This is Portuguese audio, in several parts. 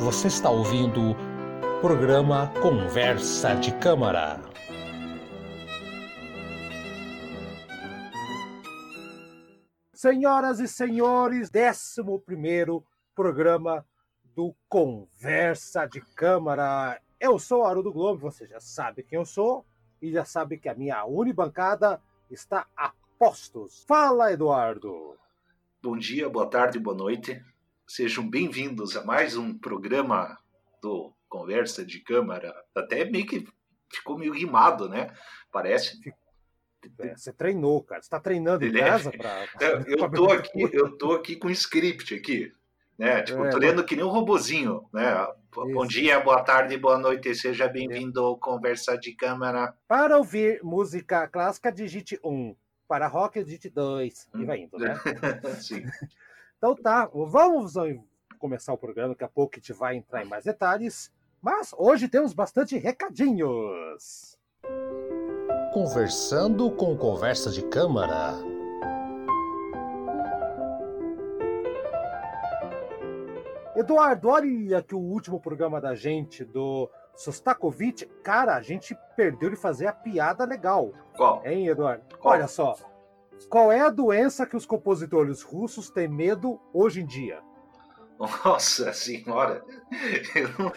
Você está ouvindo o programa Conversa de Câmara. Senhoras e senhores, 11 programa do Conversa de Câmara. Eu sou o Haroldo Globo, você já sabe quem eu sou e já sabe que a minha unibancada está a postos. Fala, Eduardo! Bom dia, boa tarde, boa noite. Sejam bem-vindos a mais um programa do Conversa de Câmara. Até meio que ficou meio rimado, né? Parece. É, você treinou, cara. Você está treinando em é- casa para. Eu, tô aqui, eu tô aqui com script aqui, né? Tipo, é, tô lendo que nem um robozinho, né? Isso. Bom dia, boa tarde, boa noite. Seja bem-vindo ao Conversa de Câmara. Para ouvir música clássica, digite 1. Para rock, digite 2. Hum. E vai indo, né? Sim. Então tá, vamos começar o programa, daqui a pouco a gente vai entrar em mais detalhes. Mas hoje temos bastante recadinhos. Conversando com conversa de câmara. Eduardo, olha que o último programa da gente do Sostakovich, cara, a gente perdeu de fazer a piada legal. Qual? Hein, Eduardo? Qual? Olha só. Qual é a doença que os compositores russos têm medo hoje em dia? Nossa senhora! Eu não,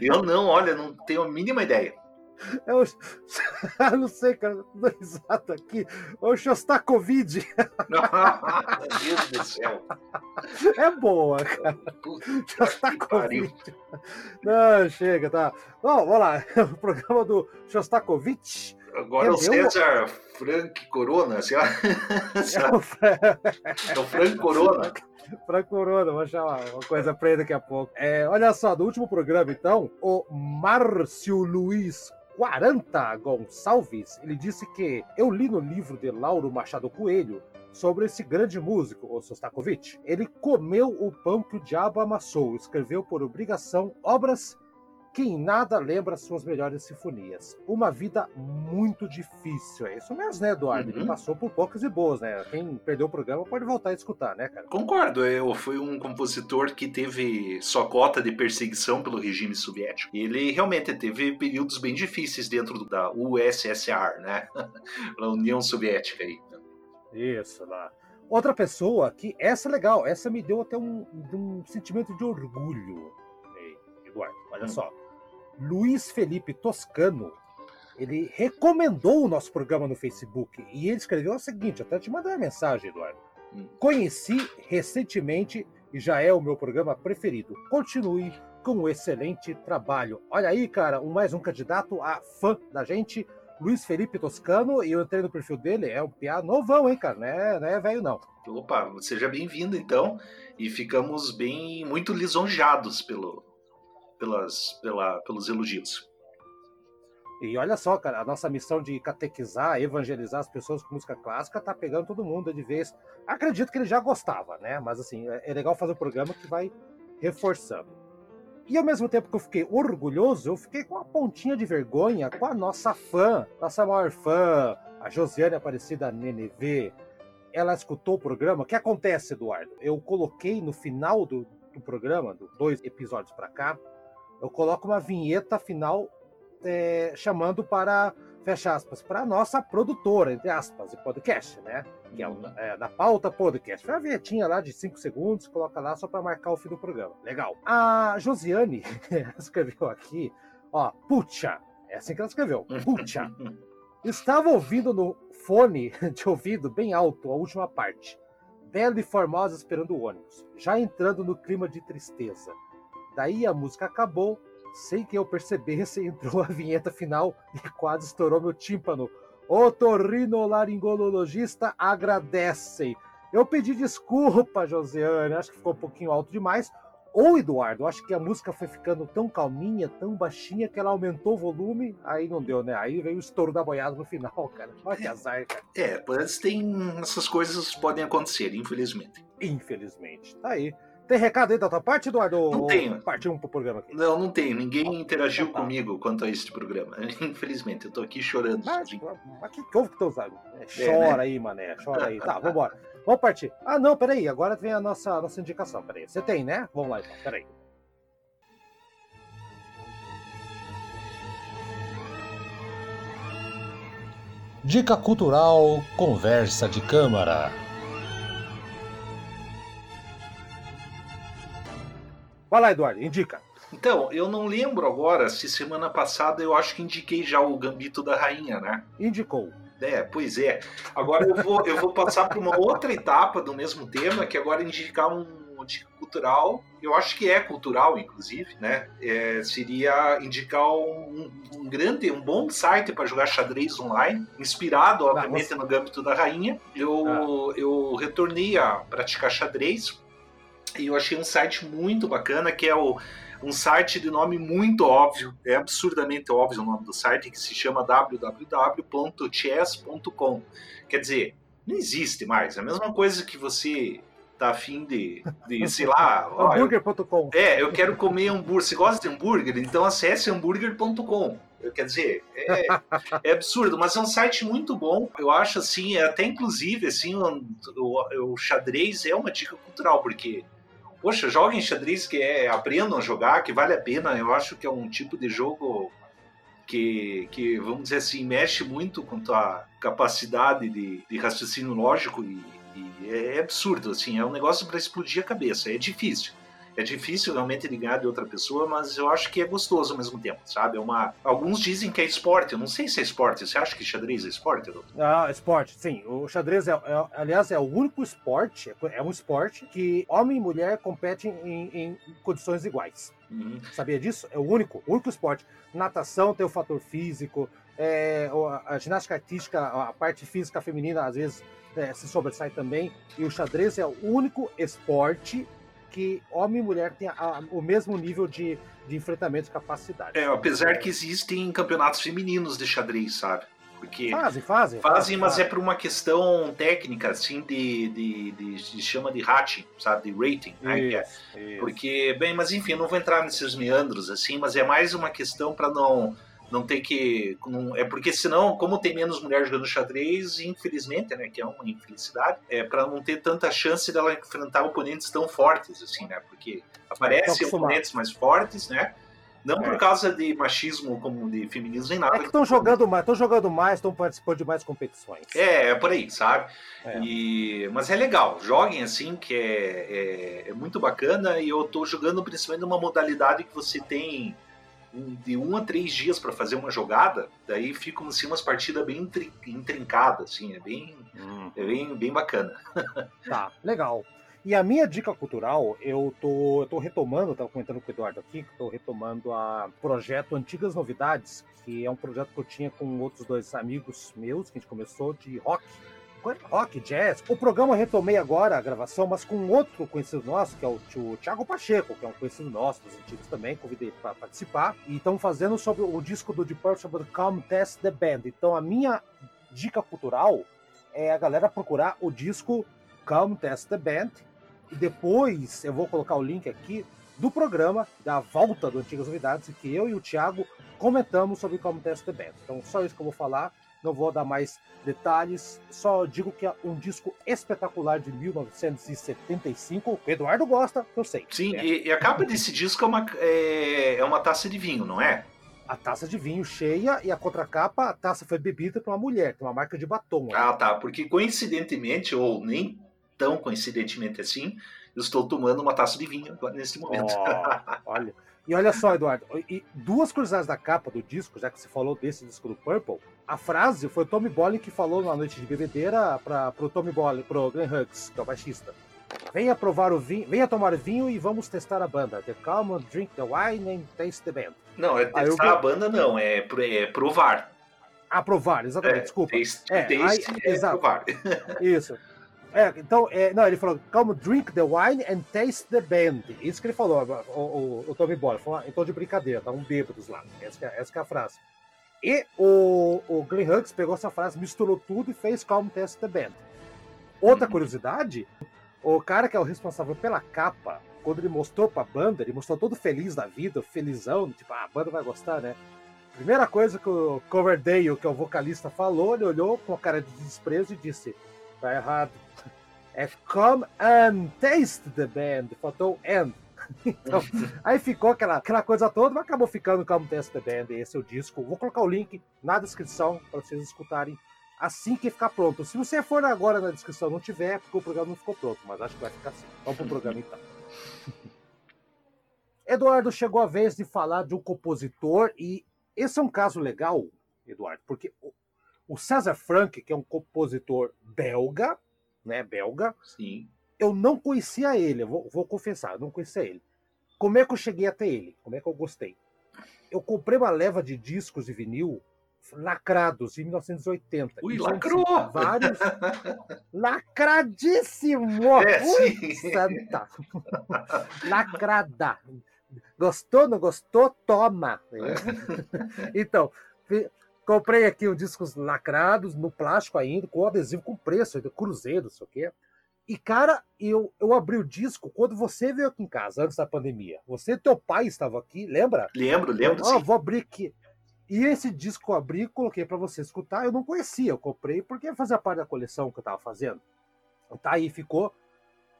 eu não olha, não tenho a mínima ideia. Eu, eu não sei, cara, tô exato aqui. O Shostakovich. Meu Deus do céu. É boa, cara. Shostakovich. Não, chega, tá. Bom, vamos lá. O programa do Shostakovich Agora é o César Frank Corona, sei lá. É o Frank Corona. Frank Corona, vou chamar uma coisa pra ele daqui a pouco. É, olha só, do último programa, então, o Márcio Luiz 40 Gonçalves, ele disse que eu li no livro de Lauro Machado Coelho sobre esse grande músico, o Sostakovich. Ele comeu o pão que o diabo amassou, escreveu por obrigação obras que em nada lembra suas melhores sinfonias. Uma vida muito difícil. É isso mesmo, né, Eduardo? Uhum. Ele passou por poucas e boas, né? Quem perdeu o programa pode voltar a escutar, né, cara? Concordo. Eu fui um compositor que teve sua cota de perseguição pelo regime soviético. Ele realmente teve períodos bem difíceis dentro da USSR, né? a União Soviética aí. Isso, lá. Outra pessoa que, essa é legal, essa me deu até um, um sentimento de orgulho, Eduardo. Olha hum. só. Luiz Felipe Toscano, ele recomendou o nosso programa no Facebook e ele escreveu o seguinte: até te mandei uma mensagem, Eduardo. Hum. Conheci recentemente e já é o meu programa preferido. Continue com um excelente trabalho. Olha aí, cara, um, mais um candidato a fã da gente, Luiz Felipe Toscano, e eu entrei no perfil dele, é um piá novão, hein, cara, não é, não é velho não. Opa, seja bem-vindo então, e ficamos bem, muito lisonjados pelo, pelas, pela, pelos elogios. E olha só, cara, a nossa missão de catequizar, evangelizar as pessoas com música clássica tá pegando todo mundo de vez. Acredito que ele já gostava, né? Mas assim, é, é legal fazer um programa que vai reforçando. E ao mesmo tempo que eu fiquei orgulhoso, eu fiquei com uma pontinha de vergonha com a nossa fã, nossa maior fã, a Josiane Aparecida Nenevê. Ela escutou o programa. O que acontece, Eduardo? Eu coloquei no final do, do programa, do dois episódios para cá, eu coloco uma vinheta final é, chamando para, fecha aspas, para a nossa produtora, entre aspas, de podcast, né? Que é, o, uhum. é da pauta podcast. Foi uma vinhetinha lá de 5 segundos, coloca lá só para marcar o fim do programa. Legal. A Josiane escreveu aqui, ó, puxa, é assim que ela escreveu, puxa. Estava ouvindo no fone de ouvido bem alto a última parte. Bela e formosa esperando o ônibus, já entrando no clima de tristeza. Daí a música acabou, sem que eu percebesse, entrou a vinheta final e quase estourou meu tímpano. Otorrinolaringologista agradecem. Eu pedi desculpa, Josiane, acho que ficou um pouquinho alto demais. Ou, Eduardo, acho que a música foi ficando tão calminha, tão baixinha, que ela aumentou o volume, aí não deu, né? Aí veio o estouro da boiada no final, cara. Olha que azar, cara. É, mas tem. Essas coisas podem acontecer, infelizmente. Infelizmente. Tá aí. Tem recado aí da tua parte, Eduardo? Não tenho. Partiu um pro programa aqui. Não, não tenho. Ninguém tá, interagiu tá, tá, comigo quanto a este programa. Né? Infelizmente, eu tô aqui chorando. Ah, tipo, mas, mas que houve que tu amigos? Chora é, né? aí, mané. Chora aí. tá, vambora. Vamos partir. Ah, não, peraí. Agora vem a nossa, nossa indicação. Peraí. Você tem, né? Vamos lá, então. Peraí. Dica Cultural Conversa de Câmara. Vai lá, Eduardo, indica. Então, eu não lembro agora se semana passada eu acho que indiquei já o Gambito da Rainha, né? Indicou. É, pois é. Agora eu vou, eu vou passar para uma outra etapa do mesmo tema, que agora indicar um dica cultural, eu acho que é cultural, inclusive, né? É, seria indicar um, um, grande, um bom site para jogar xadrez online, inspirado, ah, obviamente, no Gâmbito da Rainha. Eu, ah. eu retornei a praticar xadrez e eu achei um site muito bacana que é o um site de nome muito óbvio, é absurdamente óbvio o nome do site, que se chama www.chess.com. Quer dizer, não existe mais. É a mesma coisa que você tá afim de, de sei lá. Hambúrguer.com. É, eu quero comer hambúrguer. Você gosta de hambúrguer? Então acesse hambúrguer.com. Quer dizer, é, é, absurdo, mas é um site muito bom. Eu acho assim, é até inclusive assim, o, o, o xadrez é uma dica cultural, porque poxa, joguem xadrez que é, aprendam a jogar, que vale a pena. Eu acho que é um tipo de jogo que, que vamos dizer assim, mexe muito com a capacidade de, de raciocínio lógico e, e é absurdo, assim, é um negócio para explodir a cabeça, é difícil. É difícil realmente ligar de outra pessoa, mas eu acho que é gostoso ao mesmo tempo, sabe? É uma... Alguns dizem que é esporte, eu não sei se é esporte. Você acha que xadrez é esporte? Edu? Ah, esporte, sim. O xadrez, é, é, aliás, é o único esporte, é um esporte que homem e mulher competem em, em condições iguais. Uhum. Sabia disso? É o único, o único esporte. Natação tem o fator físico, é, a ginástica artística, a parte física feminina, às vezes é, se sobressai também. E o xadrez é o único esporte que homem e mulher têm a, o mesmo nível de, de enfrentamento e capacidade. É, apesar que existem campeonatos femininos de xadrez, sabe? Porque fazem, fazem. Fazem, mas fazem. é por uma questão técnica, assim, de, de, de, de chama de rating, sabe? De rating. Né? Isso, é. Porque, bem, mas enfim, eu não vou entrar nesses meandros, assim, mas é mais uma questão para não não ter que. Não, é porque senão, como tem menos mulheres jogando xadrez, infelizmente, né? Que é uma infelicidade, é para não ter tanta chance dela enfrentar oponentes tão fortes, assim, né? Porque aparecem oponentes mais fortes, né? Não é. por causa de machismo como de feminismo nem nada. É que estão jogando mais, estão jogando mais, estão participando de mais competições. É, é por aí, sabe? É. E, mas é legal, joguem assim, que é, é, é muito bacana. E eu estou jogando principalmente numa modalidade que você tem de um a três dias para fazer uma jogada, daí ficam assim, umas partidas bem intrincadas, assim, é bem, hum. é bem, bem bacana. Tá, legal. E a minha dica cultural, eu tô, eu tô retomando, estava comentando com o Eduardo aqui, que estou retomando a projeto Antigas Novidades, que é um projeto que eu tinha com outros dois amigos meus, que a gente começou de rock rock, jazz. O programa eu retomei agora a gravação, mas com outro conhecido nosso, que é o, o Thiago Pacheco, que é um conhecido nosso dos antigos também, convidei para participar. E estamos fazendo sobre o disco do Deep Purple sobre Come Test the Band. Então a minha dica cultural é a galera procurar o disco Come Test the Band. E depois eu vou colocar o link aqui do programa, da volta do Antigas Novidades, que eu e o Thiago comentamos sobre Come Test the Band. Então só isso que eu vou falar não vou dar mais detalhes, só digo que é um disco espetacular de 1975. O Eduardo gosta, eu sei. Sim, é. e, e, a capa desse disco é uma, é, é uma taça de vinho, não é? a taça de vinho cheia e a contracapa, a taça foi bebida por uma mulher, tem uma marca de batom. Ah, tá. Porque coincidentemente, ou nem tão coincidentemente assim, estou tomando uma taça de vinho neste momento. Oh, olha. E olha só, Eduardo, e duas curiosidades da capa do disco, já que você falou desse disco do Purple, a frase foi o Tommy Bolin que falou na noite de bebedeira para o Tommy Bolin, pro Glenn Hughes, que é o baixista. Venha provar o vinho, venha tomar vinho e vamos testar a banda. The calm, drink the wine and taste the band. Não, é testar eu... a banda não, é, é provar. Ah, provar, exatamente, é, desculpa. Taste, é, taste aí, é exato. provar. Isso. É, então, é, não, ele falou, come drink the wine and taste the band. Isso que ele falou, o, o, o Tommy Boy, falou tom de brincadeira, estavam bêbados lá. Essa, é, essa é a frase. E o, o Glenn Hughes pegou essa frase, misturou tudo e fez Calm Test the Band. Outra uhum. curiosidade, o cara que é o responsável pela capa, quando ele mostrou pra banda, ele mostrou todo feliz da vida, felizão, tipo, ah, a banda vai gostar, né? Primeira coisa que o Coverdale, que é o vocalista, falou, ele olhou com a cara de desprezo e disse: tá errado. É come and taste the band. Faltou and. Então, aí ficou aquela, aquela coisa toda, mas acabou ficando Come Test the Band. Esse é o disco. Vou colocar o link na descrição para vocês escutarem assim que ficar pronto. Se você for agora na descrição não tiver, é porque o programa não ficou pronto, mas acho que vai ficar assim. Vamos pro programa então. Eduardo, chegou a vez de falar de um compositor e esse é um caso legal, Eduardo, porque o César Frank, que é um compositor belga, né, belga, Sim. eu não conhecia ele, vou, vou confessar, eu não conhecia ele. Como é que eu cheguei até ele? Como é que eu gostei? Eu comprei uma leva de discos de vinil lacrados em 1980. Ui, lacrou! Vários. Lacradíssimo! É, Ui, santa! Lacrada! Gostou, não gostou? Toma! Então, fi- comprei aqui os discos lacrados, no plástico ainda, com adesivo com preço, ainda, cruzeiro, não sei o quê. E, cara, eu, eu abri o disco quando você veio aqui em casa, antes da pandemia. Você e teu pai estavam aqui, lembra? Lembro, lembro, Ó, sim. vou abrir aqui. E esse disco eu abri coloquei para você escutar. Eu não conhecia, eu comprei porque fazia parte da coleção que eu tava fazendo. Tá aí, ficou.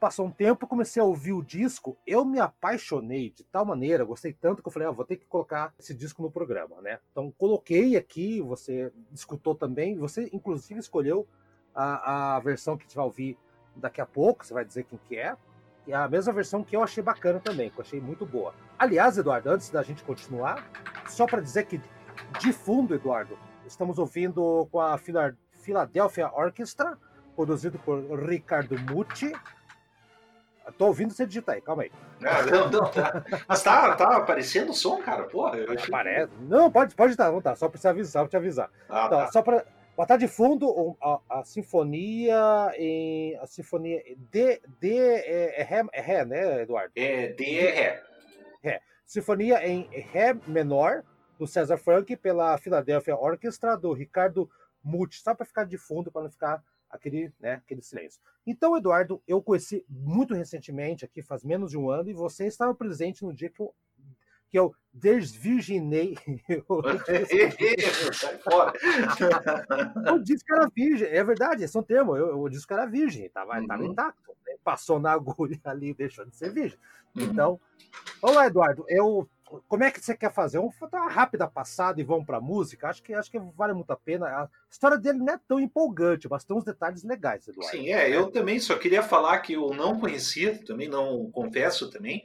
Passou um tempo, comecei a ouvir o disco. Eu me apaixonei de tal maneira, gostei tanto que eu falei, ah, vou ter que colocar esse disco no programa, né? Então coloquei aqui, você escutou também. Você inclusive escolheu a, a versão que gente vai ouvir daqui a pouco. Você vai dizer quem que é. E a mesma versão que eu achei bacana também, que eu achei muito boa. Aliás, Eduardo, antes da gente continuar, só para dizer que de fundo, Eduardo, estamos ouvindo com a Phila- Philadelphia Orchestra, produzido por Ricardo Mucci. Tô ouvindo você digitar aí, calma aí. Ah, não, não, tá. Mas tá, tá aparecendo o som, cara. Porra, eu achei... Parece. Não, pode, pode estar, não tá. Só precisa avisar, vou te avisar. Ah, Então, tá. Só para botar de fundo a, a sinfonia em. A sinfonia D. D é, é, ré, é ré, né, Eduardo? É DR. Sinfonia em Ré menor, do César Frank, pela Philadelphia Orchestra, do Ricardo Mucci, só para ficar de fundo, para não ficar aquele, né, aquele silêncio. Então, Eduardo, eu conheci muito recentemente, aqui faz menos de um ano, e você estava presente no dia que eu, que eu desvirginei. fora. o disco era virgem, é verdade, esse é um termo. Eu, o disco era virgem, tava, Uhum. intacto. né? Passou na agulha ali, deixou de ser virgem. Uhum. Então, vamos lá, Eduardo. Eu, como é que você quer fazer? Vamos dar uma rápida passada e vamos para música. Acho que acho que vale muito a pena. A história dele não é tão empolgante, mas tem uns detalhes legais, Eduardo. Sim, é, eu também só queria falar que eu não conhecia, também não confesso também,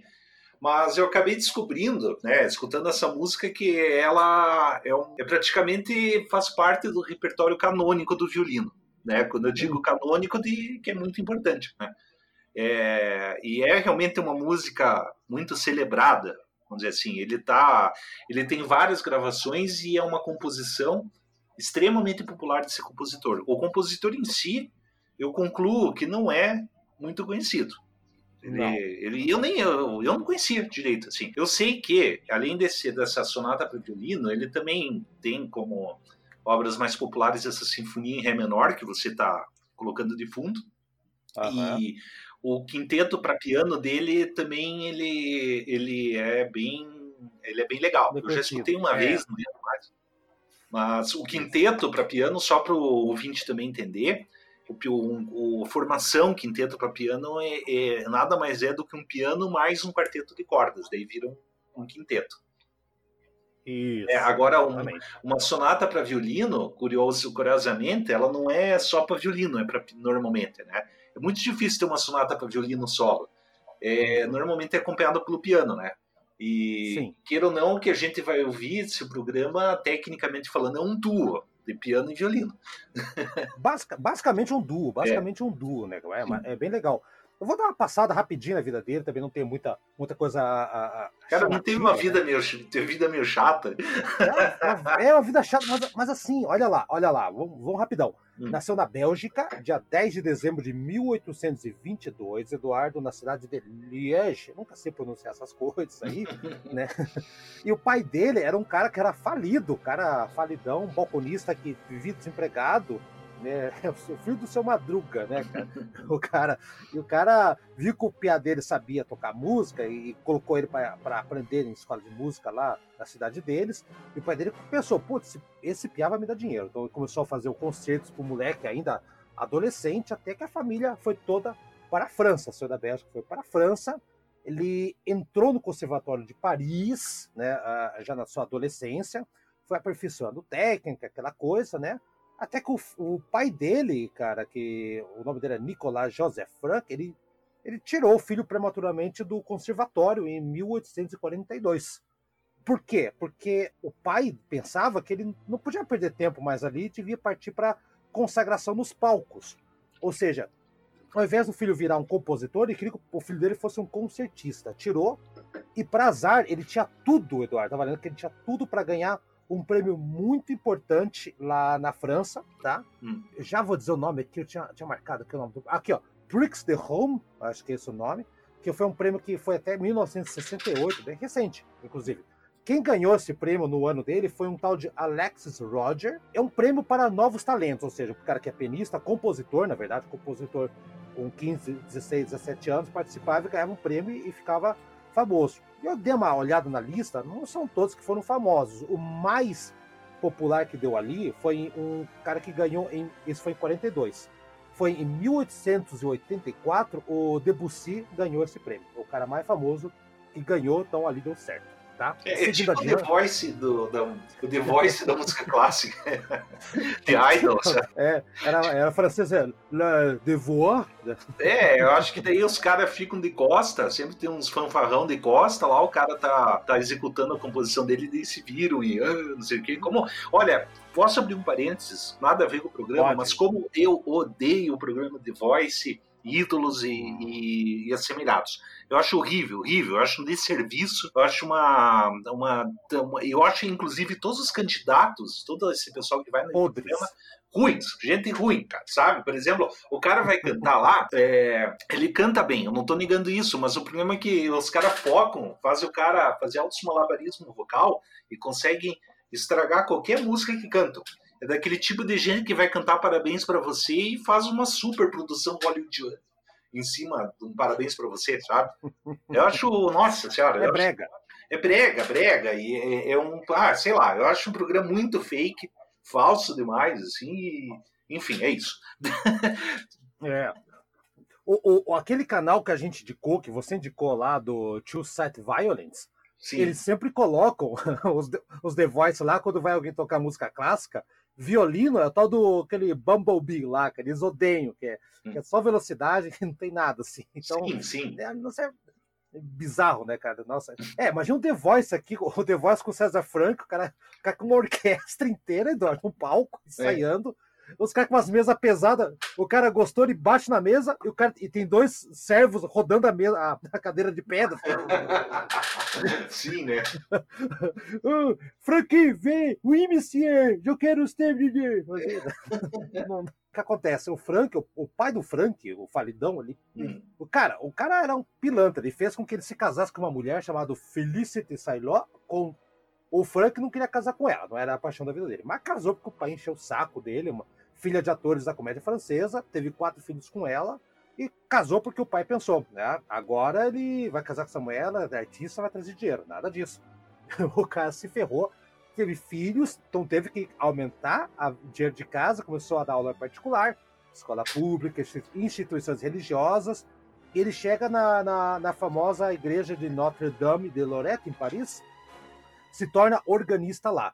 mas eu acabei descobrindo, né, escutando essa música, que ela é, um- é praticamente faz parte do repertório canônico do violino, né? Quando eu digo canônico, de, que é muito importante, né? É, e é realmente uma música muito celebrada, vamos dizer assim. Ele tá, ele tem várias gravações e é uma composição extremamente popular desse compositor. O compositor em si, eu concluo que não é muito conhecido. Ele, ele- eu nem eu, eu não conhecia direito assim. Eu sei que além desse dessa sonata para violino, ele também tem como obras mais populares essa sinfonia em ré menor que você está colocando de fundo Aham. e o quinteto para piano dele também ele ele é bem ele é bem legal. Eu já escutei uma é. vez, não lembro mais. Mas o quinteto para piano, só para o ouvinte também entender, o, o, formação quinteto para piano é, é nada mais é do que um piano mais um quarteto de cordas, daí vira um, um quinteto. Isso. É, agora, um- uma sonata para violino, curioso, curiosamente, ela não é só para violino, é para normalmente, né? É muito difícil ter uma sonata para violino solo. É, normalmente é acompanhado pelo piano, né? E Sim. queira ou não, o que a gente vai ouvir esse programa, tecnicamente falando, é um duo de piano e violino. Basica- basicamente um duo, basicamente um duo, né? É, é bem legal. Eu vou dar uma passada rapidinho na vida dele, também não tem muita, muita coisa a. a- Cara, não teve uma chamativa, vida meio, teve vida meio chata. né? É, uma- é uma vida chata, mas, mas assim, olha lá, olha lá, vamos, vamos rapidão. Hum. Nasceu na Bélgica, dia 10 de dezembro de 1822, Eduardo, na cidade de Liège. Nunca sei pronunciar essas coisas aí, né? E o pai dele era um cara que era falido, cara falidão, balconista que vivia desempregado, né? O filho do seu Madruga, né, cara? O cara, e o cara viu que o piá dele sabia tocar música e colocou ele para aprender em escola de música lá na cidade deles. E o pai dele pensou, putz, esse, piá vai me dar dinheiro. Então ele começou a fazer o concertos pro moleque ainda adolescente, até que a família foi toda para a França, saiu da Bélgica, foi para a França. Ele entrou no Conservatório de Paris, né, ah, já na sua adolescência, foi aperfeiçoando técnica, aquela coisa, né? Até que o, o, pai dele, cara, que o nome dele é Nicolas Joseph Frank, ele, ele tirou o filho prematuramente do conservatório em 1842. Por quê? Porque o pai pensava que ele não podia perder tempo mais ali e devia partir para consagração nos palcos. Ou seja, ao invés do filho virar um compositor, ele queria que o filho dele fosse um concertista. Tirou, e para azar, ele tinha tudo, Eduardo, tá valendo que ele tinha tudo para ganhar um prêmio muito importante lá na França, tá? Hum. Já vou dizer o nome aqui, eu tinha, tinha marcado aqui o nome do. Aqui, ó. Prix de Home, acho que é esse o nome, que foi um prêmio que foi até 1968, bem recente, inclusive. Quem ganhou esse prêmio no ano dele foi um tal de Alexis Roger. É um prêmio para novos talentos, ou seja, o cara que é pianista, compositor, na verdade, compositor com 15, 16, 17 anos, participava e ganhava um prêmio e ficava famoso. Eu dei uma olhada na lista, não são todos que foram famosos. O mais popular que deu ali foi um cara que ganhou em. Isso foi em 42. Foi em 1884 o Debussy ganhou esse prêmio. O cara mais famoso que ganhou, então ali deu certo tá? É, é tipo The Voice, do, da, o The Voice da música clássica. The Idols. É, era, era francês, é Le Devoir. É, eu acho que daí os caras ficam de costa, sempre tem uns fanfarrão de costa, lá o cara tá, tá executando a composição dele e se viram e ah, não sei o que. Como, olha, posso abrir um parênteses, nada a ver com o programa, Pode. mas como eu odeio o programa The Voice, ídolos e, e, e assemelhados. Eu acho horrível, horrível. Eu acho um desserviço. Eu acho uma, uma, uma, Eu acho, inclusive, todos os candidatos, todo esse pessoal que vai no Podres. programa, ruins, gente ruim, cara, sabe? Por exemplo, o cara vai cantar lá, é, ele canta bem, eu não tô negando isso, mas o problema é que os caras focam, fazem o cara fazer altos malabarismo vocal e conseguem estragar qualquer música que cantam. É daquele tipo de gente que vai cantar parabéns para você e faz uma super produção hollywoodiana em cima de um parabéns para você, sabe? Eu acho, nossa senhora. É brega. Acho, é brega, brega. E é, é, um, ah, sei lá, eu acho um programa muito fake, falso demais, assim, e, enfim, é isso. é. O, o, aquele canal que a gente indicou, que você indicou lá do Two Set Violence, Sim. eles sempre colocam os, os The Voice lá quando vai alguém tocar música clássica violino é o tal do aquele Bumblebee lá, que eles odeiam, que é, hum. que é só velocidade, que não tem nada assim. Então, sim, sim. É, não sei, é bizarro, né, cara? Nossa. É, imagina o The Voice aqui, o The Voice com o César Franco, o cara, o cara com uma orquestra inteira, Eduardo, um palco, é. ensaiando. É os caras com umas mesas pesadas, o cara gostou, ele bate na mesa e, o cara, e tem dois servos rodando a, mesa, a, a cadeira de pedra. Sim, né? oh, Franquinho, vem! Oui, monsieur! Eu quero ter viver! O que acontece? O Frank, o, o, pai do Frank, o falidão ali, hum. o cara, o cara era um pilantra. Ele fez com que ele se casasse com uma mulher chamada Felicity Sailor, com o Frank não queria casar com ela, não era a paixão da vida dele. Mas casou porque o pai encheu o saco dele, uma filha de atores da comédia francesa, teve quatro filhos com ela e casou porque o pai pensou, né? Agora ele vai casar com essa mulher, ela é artista, vai trazer dinheiro. Nada disso. O cara se ferrou, teve filhos, então teve que aumentar o dinheiro de casa, começou a dar aula particular, escola pública, instituições religiosas. Ele chega na, na, na famosa igreja de Notre-Dame de Lorette, em Paris, se torna organista lá.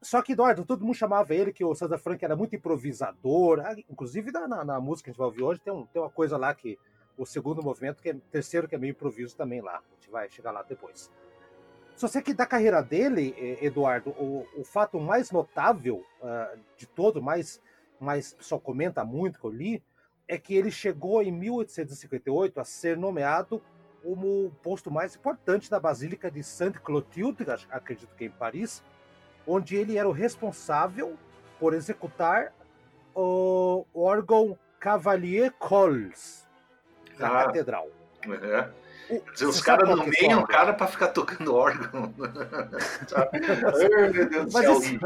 Só que, Eduardo, todo mundo chamava ele que o César Frank era muito improvisador. Ah, inclusive, na, na, música que a gente vai ouvir hoje, tem, um, tem uma coisa lá que o segundo movimento, que é terceiro, que é meio improviso também lá. A gente vai chegar lá depois. Só sei que da carreira dele, Eduardo, o, o fato mais notável uh, de todo, mais, mais só comenta muito que eu li, é que ele chegou em 1858 a ser nomeado como o posto mais importante da Basílica de Sainte-Clotilde, acredito que em Paris, onde ele era o responsável por executar o órgão Cavalier Cols na ah, catedral. Uhum. dizer, os caras é nomeiam o cara para ficar tocando órgão. Ai, meu Deus do céu. Isso...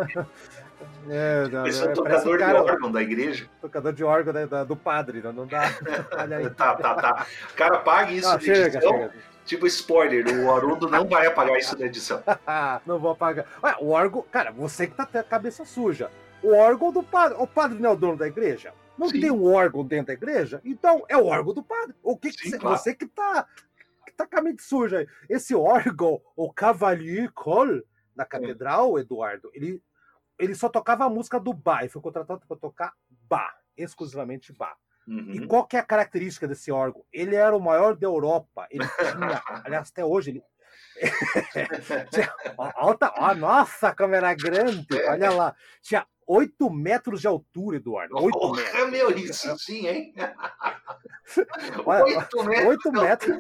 É, não, Esse é, é tocador cara, de órgão da igreja. Tocador de órgão né, do padre, não, não dá. tá, tá, tá. Cara paga isso não, chega, edição. Chega. Tipo spoiler, o Haroldo não vai apagar isso na edição. não vou apagar. Ué, o órgão, cara, você que tá com a cabeça suja. O órgão do padre. O padre não é o dono da igreja? Não Sim. tem um órgão dentro da igreja? Então é o órgão do padre. O que, Sim, que você, claro. você que tá, que tá com a mente suja. Esse órgão, o Cavalier Col, na catedral, Eduardo, ele ele só tocava a música do Bach, ele foi contratado para tocar Bach, exclusivamente Bach. Uhum. E qual que é a característica desse órgão? Ele era o maior da Europa. Ele tinha, aliás, até hoje ele. tinha, alta, ó, nossa, câmera grande, olha lá. Tinha 8 metros de altura, Eduardo. 8 oh, metros. Meu, isso sim, hein? 8 metros. 8 metros.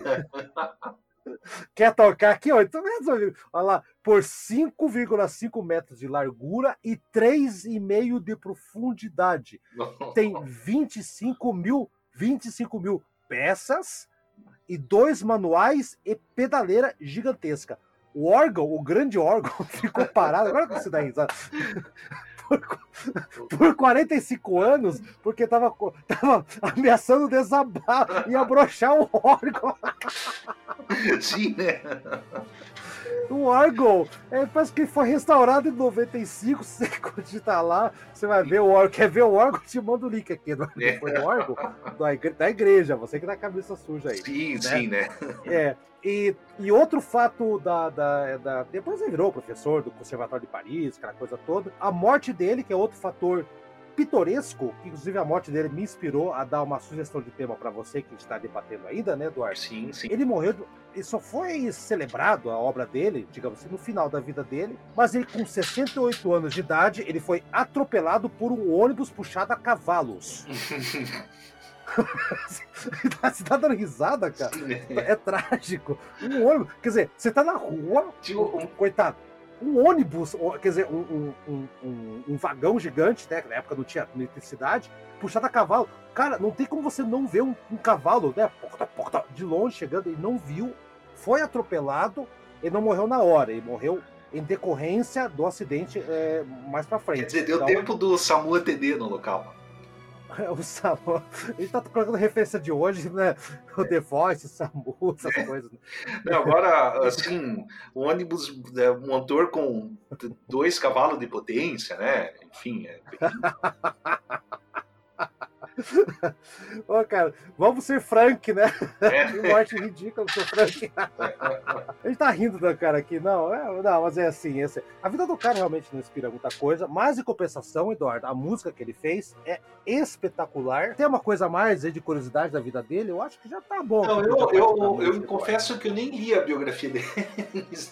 Quer tocar aqui? 8 metros, amigo. Olha lá, por 5,5 metros de largura e 3,5 de profundidade. Tem 25 mil, 25 mil peças e dois manuais e pedaleira gigantesca. O órgão, o grande órgão, ficou parado. Agora que você dá risada por, por 45 anos, porque tava, tava ameaçando desabar e abrochar o órgão. Sim, né? O órgão, é, parece que foi restaurado em 95. Se você digitar lá, você vai ver o órgão. Quer ver o órgão? Te manda o link aqui. Do, é. Foi o órgão da igreja. Você que tá cabeça suja aí. Sim, né? sim, né? É. E, e outro fato da, da, da, Depois ele virou professor do Conservatório de Paris, aquela coisa toda. A morte dele, que é outro fator pitoresco, que inclusive a morte dele me inspirou a dar uma sugestão de tema para você que está debatendo ainda, né, Eduardo? Sim, sim. Ele morreu, ele só foi celebrado a obra dele, digamos assim, no final da vida dele, mas ele com 68 anos de idade, ele foi atropelado por um ônibus puxado a cavalos. você tá dando risada, cara? É. é trágico. Um ônibus. Quer dizer, você tá na rua, tipo, um, coitado, um ônibus, quer dizer, um, um, um, um, vagão gigante, né? Na época não tinha eletricidade, puxado a cavalo. Cara, não tem como você não ver um, cavalo, né? De longe chegando, ele não viu, foi atropelado, ele não morreu na hora, ele morreu em decorrência do acidente é, mais pra frente. Quer dizer, deu então, tempo do SAMU atender no local. o SAMU. A gente tá colocando referência de hoje, né? O The Voice, o SAMU, essas é. coisas. Né? Não, agora, assim, o ônibus, né, motor com dois cavalos de potência, né? Enfim. É... Ô, cara, vamos ser Frank, né? É. Morte ridícula, ser Frank. a gente tá rindo do cara aqui, não, é, não, mas é assim, esse, a vida do cara realmente não inspira muita coisa, mas em compensação, Eduardo, a música que ele fez é espetacular. Tem uma coisa a mais aí de curiosidade da vida dele, eu acho que já tá bom. Não, eu, eu, eu, eu confesso que eu nem li a biografia dele,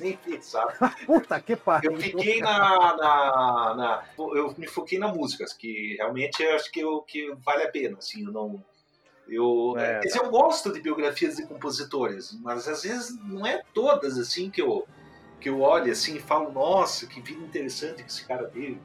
nem pensava. Puta que pariu. Eu fiquei na, na, na, Eu me foquei na música, que realmente eu acho que, eu, que vale a pena, assim, eu não. Eu, é, tá. eu gosto de biografias de compositores, mas às vezes não é todas assim que eu que eu olho assim e falo, nossa, que vida interessante que esse cara teve.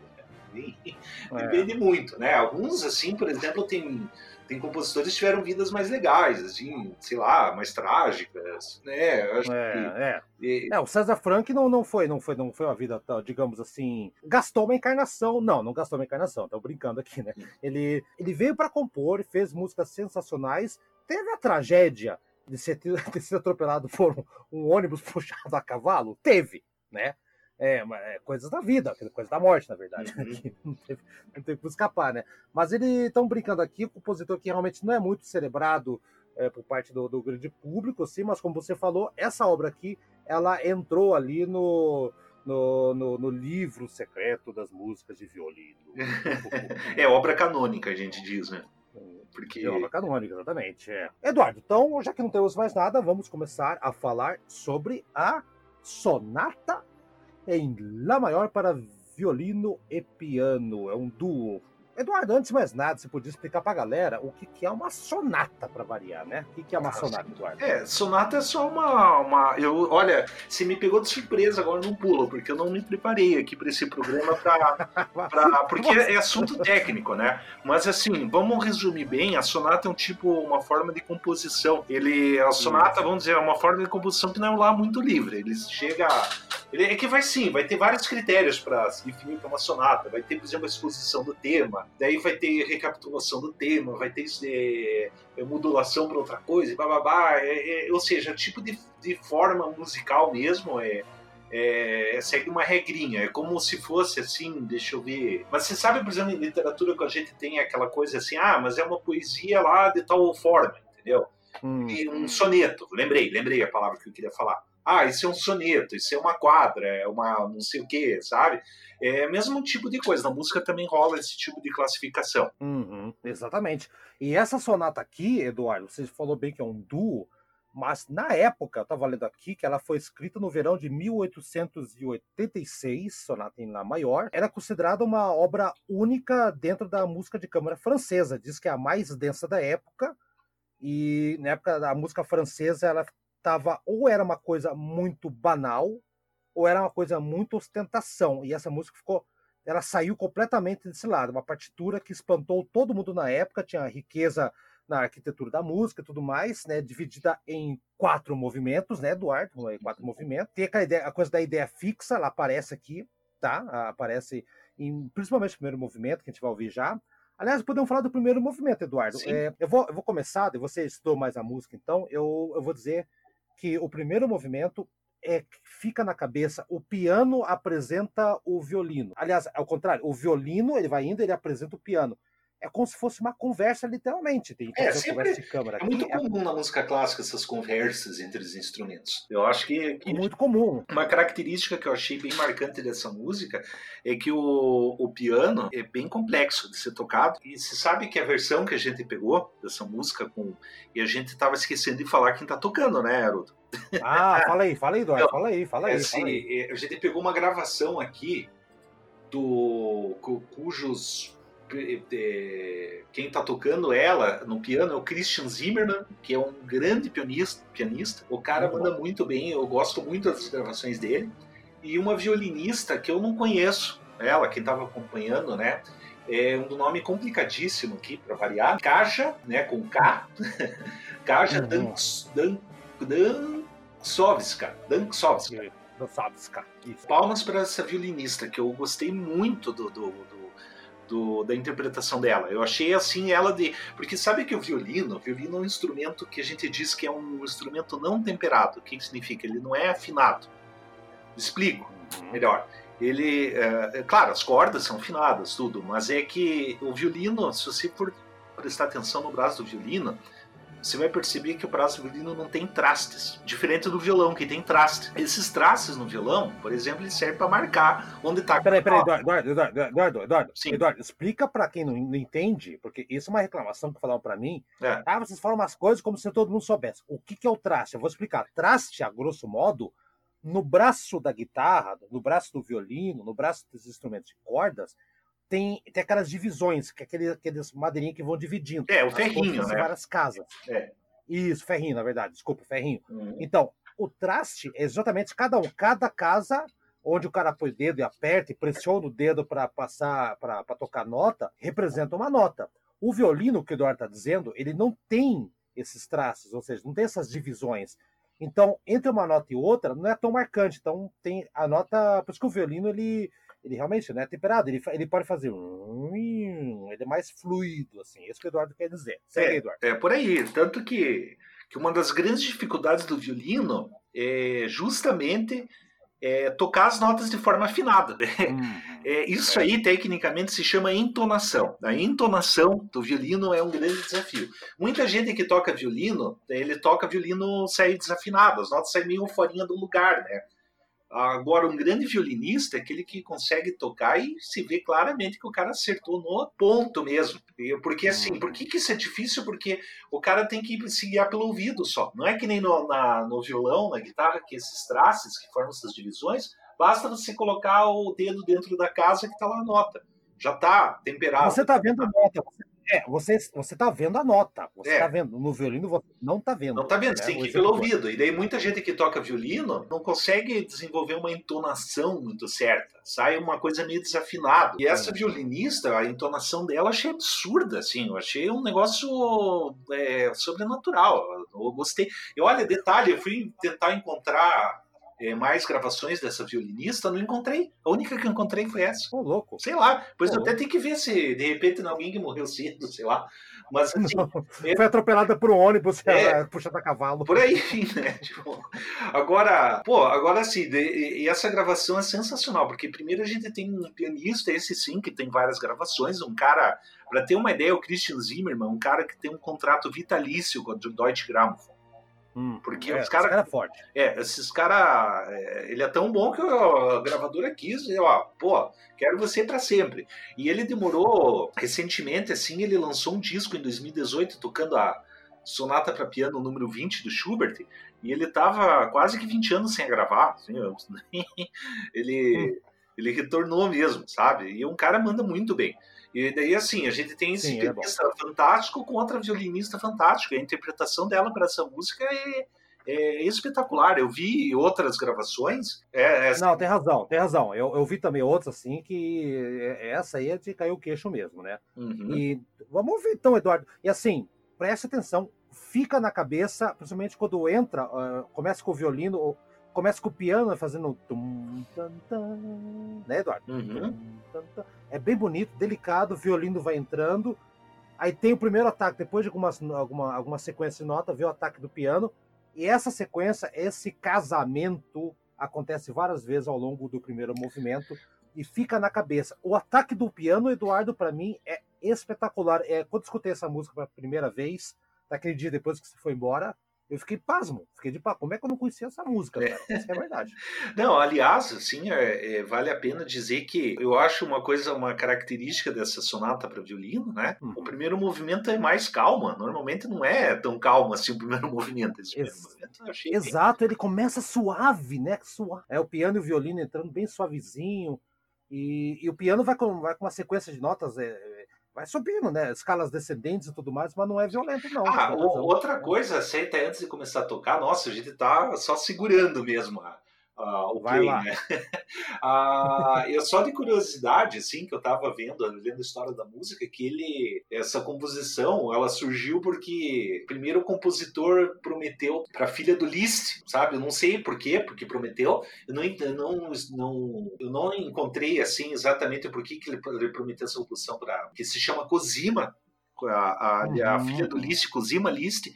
É. Depende muito, né? Alguns, assim, por exemplo, tem tem compositores que tiveram vidas mais legais, assim, sei lá, mais trágicas, né? acho é, que... é. É, o César Frank não, não foi, não foi, não foi uma vida, digamos assim, gastou uma encarnação, não, não gastou uma encarnação, estou brincando aqui, né? Ele, ele veio para compor, fez músicas sensacionais, teve a tragédia de ser, de ser atropelado por um, um ônibus puxado a cavalo, teve, né? É, é, coisas da vida, coisas da morte, na verdade. Uhum. não, teve, não teve como escapar, né? Mas eles estão brincando aqui, o compositor que realmente não é muito celebrado é, por parte do, do, grande público, assim, mas como você falou, essa obra aqui, ela entrou ali no, no, no, no livro secreto das músicas de violino. é obra canônica, a gente diz, né? Porque... É obra canônica, exatamente. É. Eduardo, então, já que não temos mais nada, vamos começar a falar sobre a Sonata em Lá maior para violino e piano. É um duo Eduardo, antes de mais nada, você podia explicar pra galera o que, que é uma sonata, para variar, né? O que, que é uma ah, sonata, Eduardo? É, sonata é só uma, uma. Eu, olha, você me pegou de surpresa agora não pulo, porque eu não me preparei aqui para esse programa pra, pra, porque é assunto técnico, né? Mas assim, vamos resumir bem, a sonata é um tipo, uma forma de composição. Ele. A sonata, vamos dizer, é uma forma de composição que não é lá muito livre. Ele chega. Ele, é que vai sim, vai ter vários critérios para se definir uma sonata. Vai ter, por exemplo, a exposição do tema daí vai ter recapitulação do tema, vai ter é, é modulação para outra coisa, bababá, é, é, ou seja, tipo de, de forma musical mesmo é, é, segue uma regrinha, é como se fosse assim, deixa eu ver. Mas você sabe, por exemplo, em literatura que a gente tem aquela coisa assim, ah, mas é uma poesia lá de tal forma, entendeu? Hum. um soneto, lembrei, lembrei a palavra que eu queria falar. Ah, isso é um soneto, isso é uma quadra, é uma não sei o que, sabe? É o mesmo tipo de coisa. Na música também rola esse tipo de classificação. Uhum, exatamente. E essa sonata aqui, Eduardo, você falou bem que é um duo, mas na época, eu estava lendo aqui que ela foi escrita no verão de 1886, sonata em Lá maior. Era considerada uma obra única dentro da música de câmara francesa. Diz que é a mais densa da época. E na época da música francesa, ela estava ou era uma coisa muito banal, ou era uma coisa muito ostentação. E essa música ficou. Ela saiu completamente desse lado. Uma partitura que espantou todo mundo na época, tinha riqueza na arquitetura da música e tudo mais, né? Dividida em quatro movimentos, né, Eduardo? Quatro movimentos. Tem aquela ideia, a coisa da ideia fixa, ela aparece aqui, tá? Aparece em, principalmente no primeiro movimento, que a gente vai ouvir já. Aliás, podemos falar do primeiro movimento, Eduardo. É, eu, vou, eu vou começar, você estudou mais a música, então eu, eu vou dizer que o primeiro movimento é fica na cabeça, o piano apresenta o violino. Aliás, ao contrário, o violino ele vai indo, ele apresenta o piano é como se fosse uma conversa, literalmente. Tem é, sempre, é muito aqui, comum é... na música clássica essas conversas entre os instrumentos. Eu acho que, que, é muito comum. Uma característica que eu achei bem marcante dessa música é que o, o piano é bem complexo de ser tocado. E você sabe que a versão que a gente pegou dessa música com e a gente estava esquecendo de falar quem está tocando, né, Haroldo? Ah, fala aí, fala aí, Eduardo, então, fala aí, fala aí. Assim, fala aí. É, a gente pegou uma gravação aqui do cujos quem está tocando ela no piano é o Christian Zimmermann, que é um grande pianista. pianista. O cara manda muito bem, eu gosto muito das gravações dele. E uma violinista que eu não conheço, ela, quem estava acompanhando, né? É um nome complicadíssimo aqui, para variar. Kaja, né, com K. Kaja uhum. Danksovska. Danksovska. Danksovska. Palmas para essa violinista, que eu gostei muito do, do, do do, da interpretação dela. Eu achei assim ela de. Porque sabe que o violino, o violino é um instrumento que a gente diz que é um instrumento não temperado. O que, que significa? Ele não é afinado. Explico uhum. melhor. Ele, é, é, claro, as cordas são afinadas, tudo, mas é que o violino, se você for prestar atenção no braço do violino, você vai perceber que o braço violino não tem trastes, diferente do violão que tem traste. Esses trastes no violão, por exemplo, eles servem para marcar onde está. Peraí, peraí, Eduardo, Eduardo, Eduardo, Eduardo, Sim. Eduardo, explica para quem não, não, entende, porque isso é uma reclamação que falaram para mim. É. Ah, vocês falam umas coisas como se todo mundo soubesse. O que, que é o traste? Eu vou explicar. Traste, a grosso modo, no braço da guitarra, no braço do violino, no braço dos instrumentos de cordas, tem, tem aquelas divisões, que é aquele, aqueles madeirinhos que vão dividindo. É, o ferrinho, né? várias casas. É. Isso, ferrinho, na verdade, desculpa, ferrinho. Uhum. Então, o traste é exatamente cada um, cada casa onde o cara põe o dedo e aperta e pressiona o dedo para passar, para tocar nota, representa uma nota. O violino, que o Eduardo está dizendo, ele não tem esses traços, ou seja, não tem essas divisões. Então, entre uma nota e outra, não é tão marcante. Então, tem a nota. Por isso que o violino, ele, ele realmente não é temperado, ele, ele pode fazer. Ele é mais fluido, assim. É isso que o Eduardo quer dizer. Segue, é, Eduardo. É por aí. Tanto que, que uma das grandes dificuldades do violino é justamente é, tocar as notas de forma afinada. Hum, é, isso é. aí, tecnicamente, se chama entonação. A entonação do violino é um grande desafio. Muita gente que toca violino, ele toca violino sai desafinado, as notas saem meio fora do lugar, né? Agora, um grande violinista é aquele que consegue tocar e se vê claramente que o cara acertou no ponto mesmo. Porque assim, por que, que isso é difícil? Porque o cara tem que se guiar pelo ouvido só. Não é que nem no, na, no violão, na guitarra, que esses traços que formam essas divisões, basta você colocar o dedo dentro da casa que está lá a nota. Já está temperado. Você está vendo a nota, você é, você, você tá vendo a nota. Você é. tá vendo. No violino você não tá vendo. Não tá vendo, né? tem que ir pelo ouvido. E daí muita gente que toca violino não consegue desenvolver uma entonação muito certa. Sai uma coisa meio desafinada. E essa é. violinista, a entonação dela, achei absurda, assim. Eu achei um negócio é, sobrenatural. Eu gostei. E olha, detalhe, eu fui tentar encontrar é, mais gravações dessa violinista, não encontrei. A única que encontrei foi essa. Ô, louco. Sei lá. Pois eu até tenho que ver se de repente não alguém que morreu cedo, sei lá. Mas assim, é... Foi atropelada por um ônibus é... puxada a cavalo. Por aí, enfim, né? Tipo, agora, pô, agora assim, de, e essa gravação é sensacional, porque primeiro a gente tem um pianista, esse sim, que tem várias gravações, um cara, para ter uma ideia, o Christian Zimmermann, um cara que tem um contrato vitalício com a Deutsche Grammophon. Hum, Porque é, os caras. cara é forte. É, esses caras. ele é tão bom que a gravadora quis, ó, pô, quero você para sempre. E ele demorou, recentemente, assim, ele lançou um disco em 2018 tocando a Sonata para Piano número 20 do Schubert, e ele tava quase que 20 anos sem gravar. Assim, ele, hum. ele retornou mesmo, sabe? E um cara manda muito bem. E daí, assim, a gente tem esse Sim, pianista é fantástico com outra violinista fantástica. A interpretação dela para essa música é, é, espetacular. Eu vi outras gravações. É, é... Não, tem razão, tem razão. Eu, eu vi também outras assim que é, essa aí é de cair o queixo mesmo, né? Uhum. E vamos ouvir então, Eduardo. E assim, preste atenção, fica na cabeça, principalmente quando entra, uh, começa com o violino, começa com o piano fazendo tum, tum, tum, né, Eduardo? Uhum. É bem bonito, delicado, o violino vai entrando. Aí tem o primeiro ataque, depois de algumas, alguma, alguma sequência de nota, vem o ataque do piano. E essa sequência, esse casamento, acontece várias vezes ao longo do primeiro movimento e fica na cabeça. O ataque do piano, Eduardo, para mim, é espetacular. É, quando escutei essa música pela primeira vez, daquele dia depois que você foi embora, eu fiquei pasmo, fiquei de pá, como é que eu não conhecia essa música, cara? Isso é verdade. não, aliás, assim, é, é, vale a pena dizer que eu acho uma coisa, uma característica dessa sonata para violino, né? Hum. O primeiro movimento é mais calma, normalmente não é tão calmo assim o primeiro movimento. Esse primeiro Ex movimento Exato, bem... ele começa suave, né? Suave. É o piano e o violino entrando bem suavezinho, e, e o piano vai com, vai com uma sequência de notas é, vai subindo, né? Escalas descendentes e tudo mais, mas não é violento, não. Ah, outra coisa, aceita antes de começar a tocar, nossa, a gente tá só segurando mesmo a, Uh, Vai lá. né? uh, eu só de curiosidade, assim, que eu tava vendo, lendo a história da música, que ele, essa composição, ela surgiu porque primeiro o compositor prometeu para a filha do Liszt, sabe? Eu não sei por quê, porque prometeu. Eu não, eu não, não, eu não encontrei, assim, exatamente por que, que ele, ele prometeu essa composição para que se chama Cosima, a, a, a uhum. filha do Liszt, Cosima Liszt,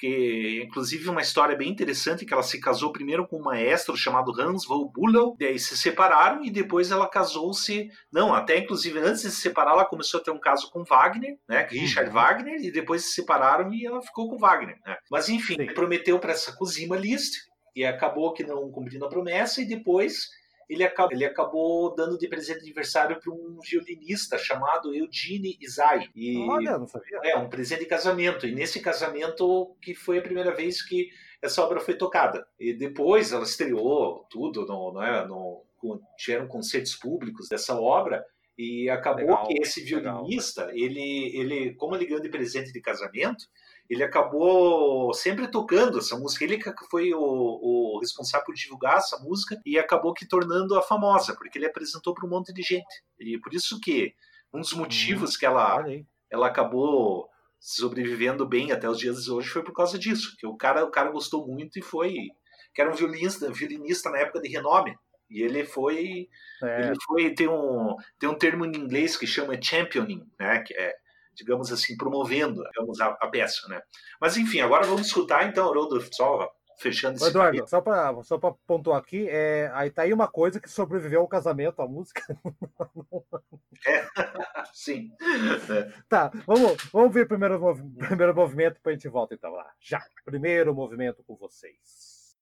que inclusive uma história bem interessante que ela se casou primeiro com um maestro chamado Hans von Bülow, daí se separaram e depois ela casou-se, não, até inclusive antes de se separar ela começou a ter um caso com Wagner, né, Richard uhum. Wagner, e depois se separaram e ela ficou com Wagner, né? Mas enfim, Sim. prometeu para essa Cosima Liszt e acabou que não cumprindo a promessa e depois ele acabou, ele acabou dando de presente de aniversário para um violinista chamado Eugene Isai. E, Olha, não sabia. É, um presente de casamento. E nesse casamento que foi a primeira vez que essa obra foi tocada. E depois ela estreou tudo, no, não é, no, tiveram concertos públicos dessa obra. E acabou legal, que esse violinista, legal. ele, ele, como ele ganhou de presente de casamento, ele acabou sempre tocando essa música. Ele foi o, o, responsável por divulgar essa música e acabou que tornando-a famosa, porque ele apresentou para um monte de gente. E por isso que um dos motivos que ela, ela acabou sobrevivendo bem até os dias de hoje foi por causa disso, que o cara, o cara gostou muito e foi que era um violinista, violinista na época de renome. E ele foi, é. ele foi tem um tem um termo em inglês que chama championing, né, que é digamos assim, promovendo digamos, a, a peça, né? Mas enfim, agora vamos escutar então, Haroldo, só fechando esse Eduardo, só para só para pontuar aqui, é, aí tá aí uma coisa que sobreviveu ao casamento, a música. É, sim. É. Tá, vamos, vamos ver o primeiro, primeiro movimento para a gente volta então lá. Já, primeiro movimento com vocês.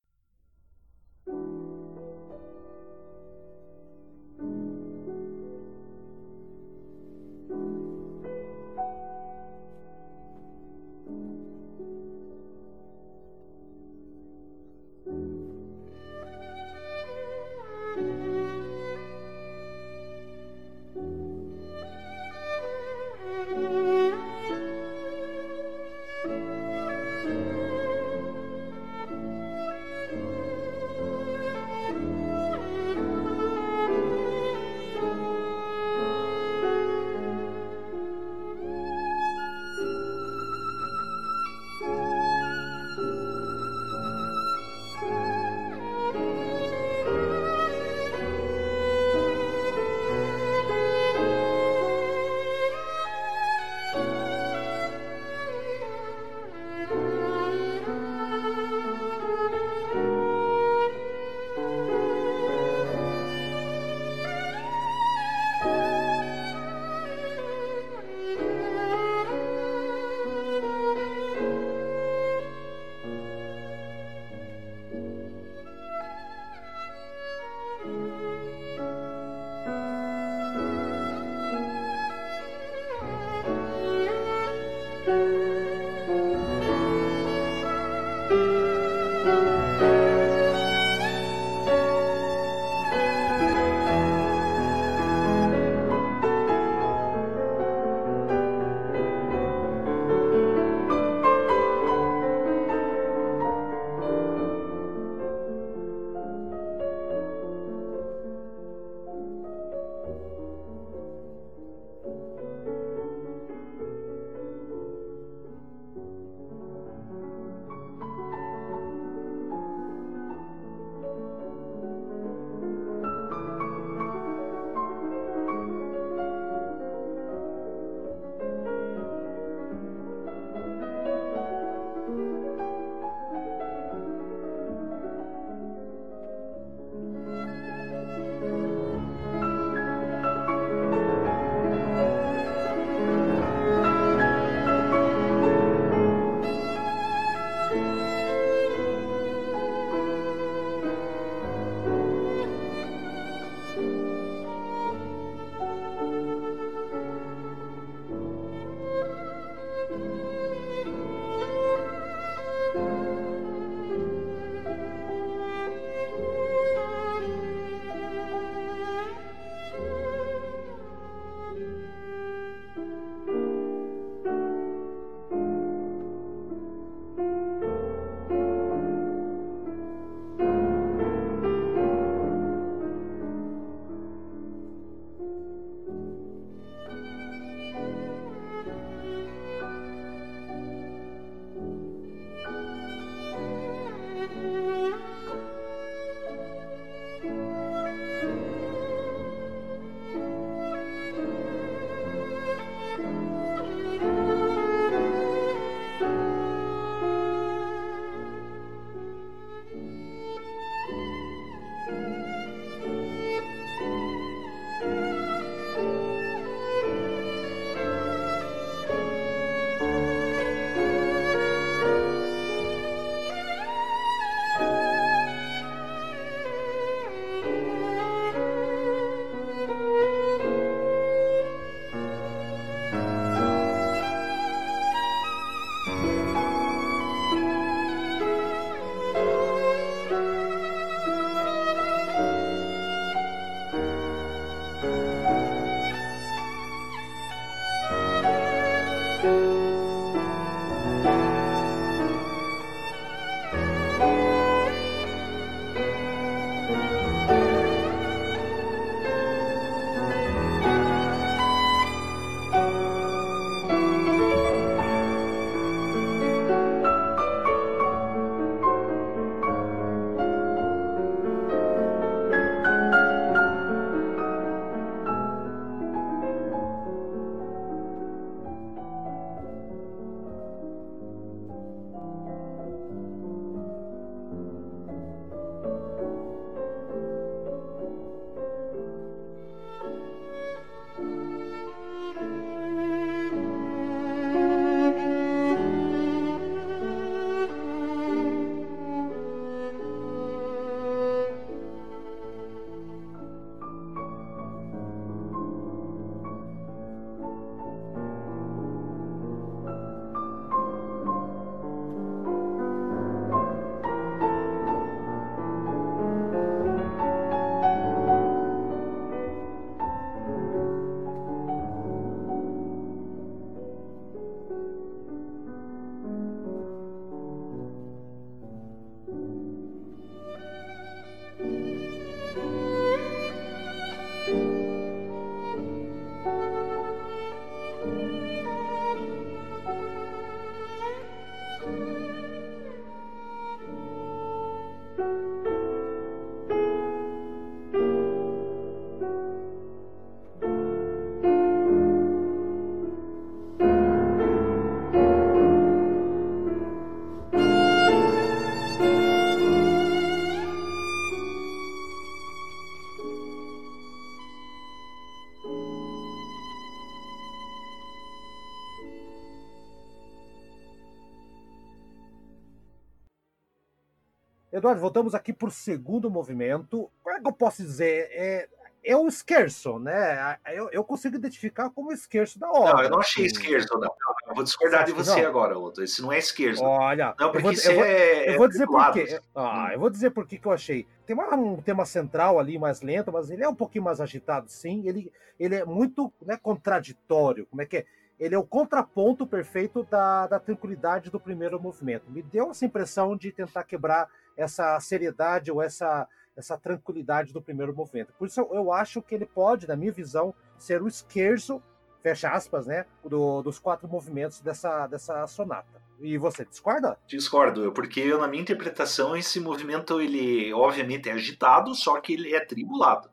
Eduardo, voltamos aqui para o segundo movimento. Como é que eu posso dizer? É, é o esquerço, né? Eu, eu consigo identificar como esquerço da obra. Não, eu não achei assim. esquerço, não. Eu vou discordar de você não? agora, outro. Esse não é esquerdo. Olha, não, porque eu vou, isso eu vou, é. Eu vou dizer por quê. Ah, hum. eu vou dizer por que eu achei. Tem uma, um tema central ali mais lento, mas ele é um pouquinho mais agitado, sim. Ele, ele é muito né, contraditório. Como é que é? Ele é o contraponto perfeito da, da tranquilidade do primeiro movimento. Me deu essa impressão de tentar quebrar essa seriedade ou essa essa tranquilidade do primeiro movimento. Por isso eu acho que ele pode, na minha visão, ser o esquerdo, fecha aspas, né, do, dos quatro movimentos dessa, dessa sonata. E você discorda? Discordo, porque na minha interpretação esse movimento ele obviamente é agitado, só que ele é tribulado.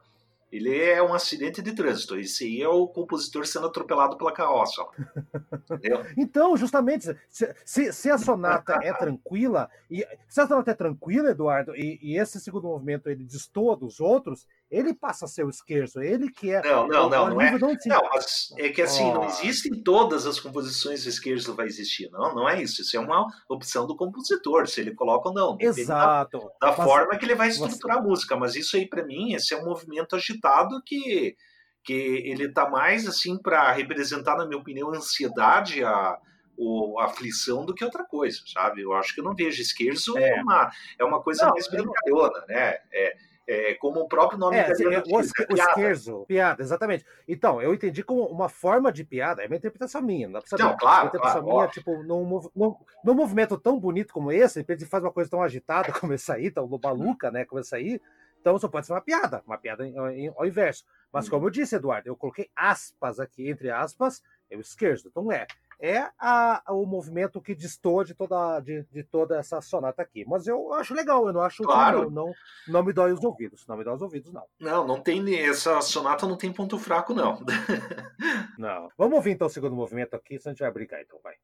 Ele é um acidente de trânsito. Esse aí é o compositor sendo atropelado pela carroça. Entendeu? então, justamente, se, se, se, a sonata é tranquila, e se a sonata é tranquila, Eduardo, e, e, esse segundo movimento ele destoa dos outros, ele passa a ser o esquerdo. Ele que é. Não, não, não. Não, é, não, é que assim, oh. não existem todas as composições esquerdo vai existir. Não, não é isso. Isso é uma opção do compositor, se ele coloca ou não. Exato. Da, da mas, forma que ele vai estruturar você... a música. Mas isso aí, para mim, esse é um movimento agitado que, que ele está mais assim para representar, na minha opinião, a ansiedade, a, o, a aflição do que outra coisa, sabe? Eu acho que eu não vejo esquerdo é, uma, é uma coisa não, mais brincalhona, né? É, é, como o próprio nome é, diz, o, é o esquerzo, piada, exatamente. Então, eu entendi como uma forma de piada, é uma interpretação minha, não dá Não, claro, uma interpretação claro, minha, tipo, num, num, num, movimento tão bonito como esse, ele faz uma coisa tão agitada como esse aí, tão maluca, né, como esse aí, então só pode ser uma piada, uma piada em, em, ao inverso. Mas como eu disse, Eduardo, eu coloquei aspas aqui, entre aspas, é o esquerdo. Então é, é a, o movimento que destoa de toda, de, de, toda essa sonata aqui. Mas eu acho legal, eu não acho claro. não, não me dói os ouvidos, não me dói os ouvidos, não. Não, não tem essa sonata não tem ponto fraco, não. não. Vamos ouvir então o segundo movimento aqui, senão a gente vai brincar, então vai.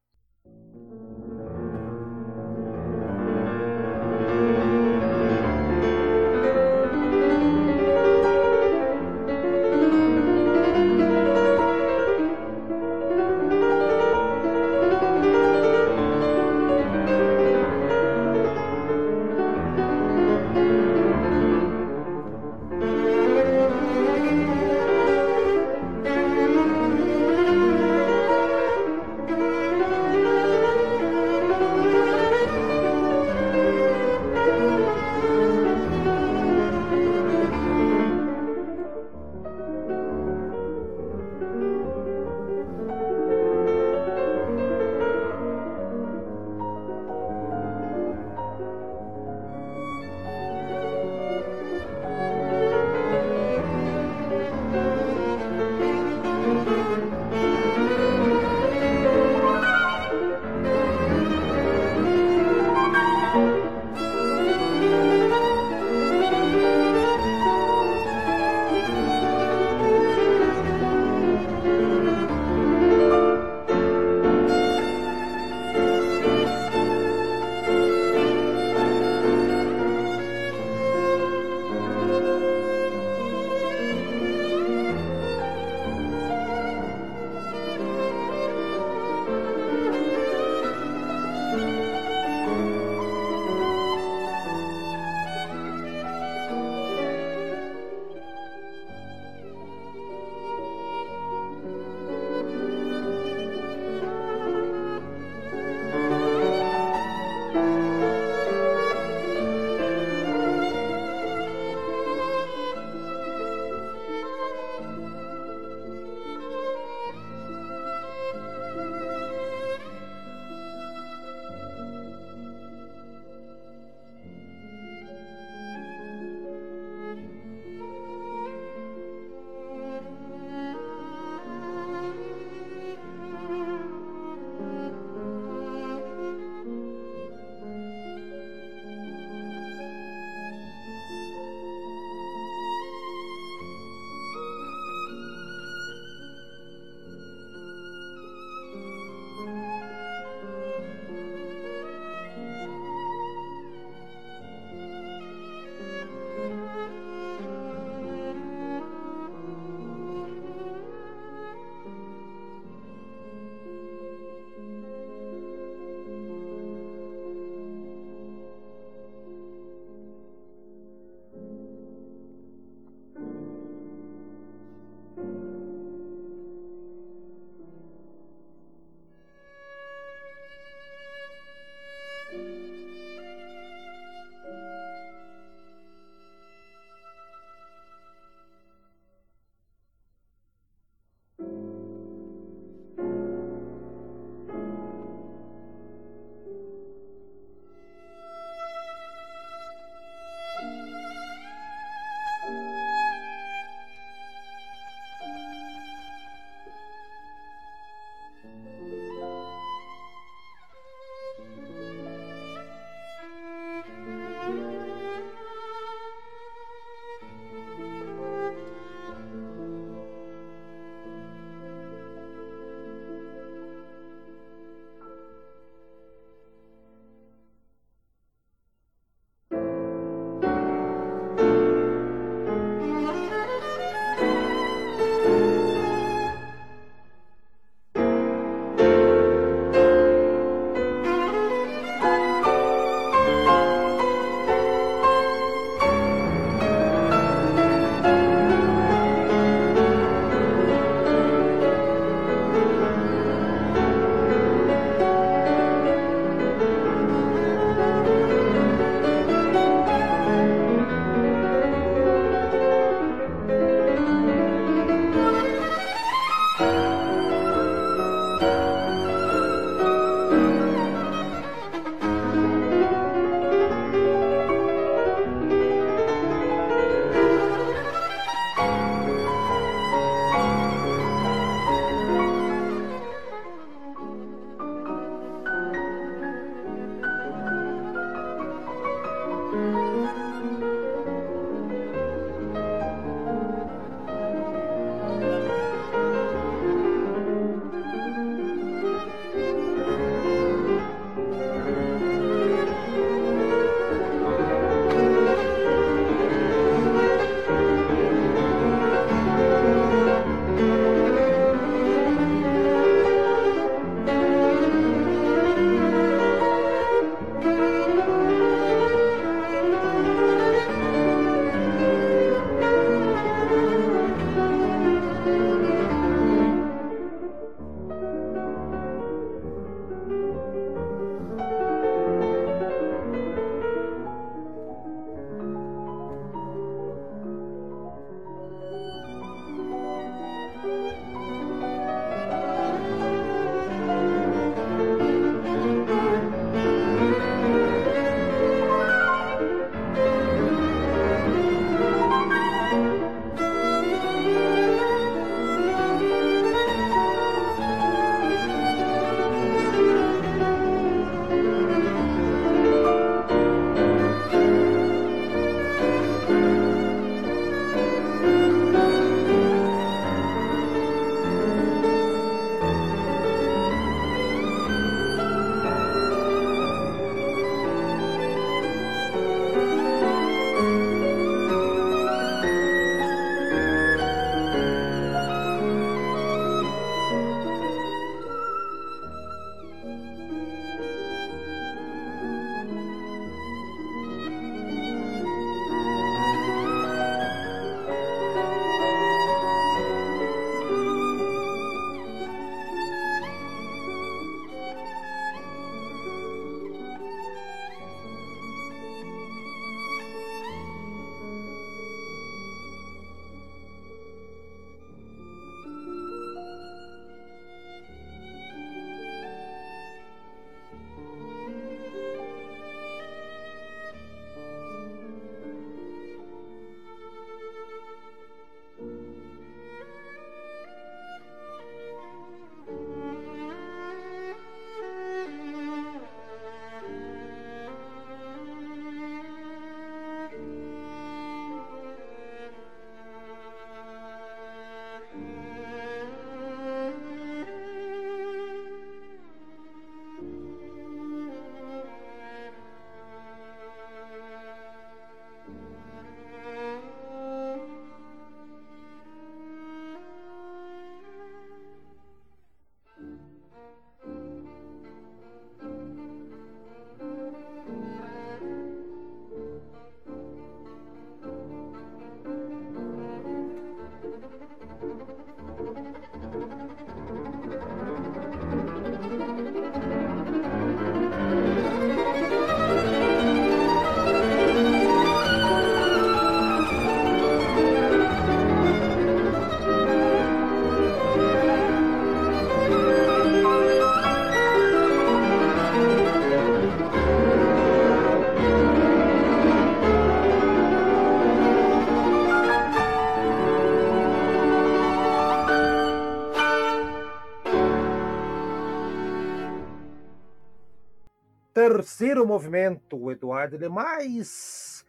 Terceiro movimento, Eduardo, ele é mais.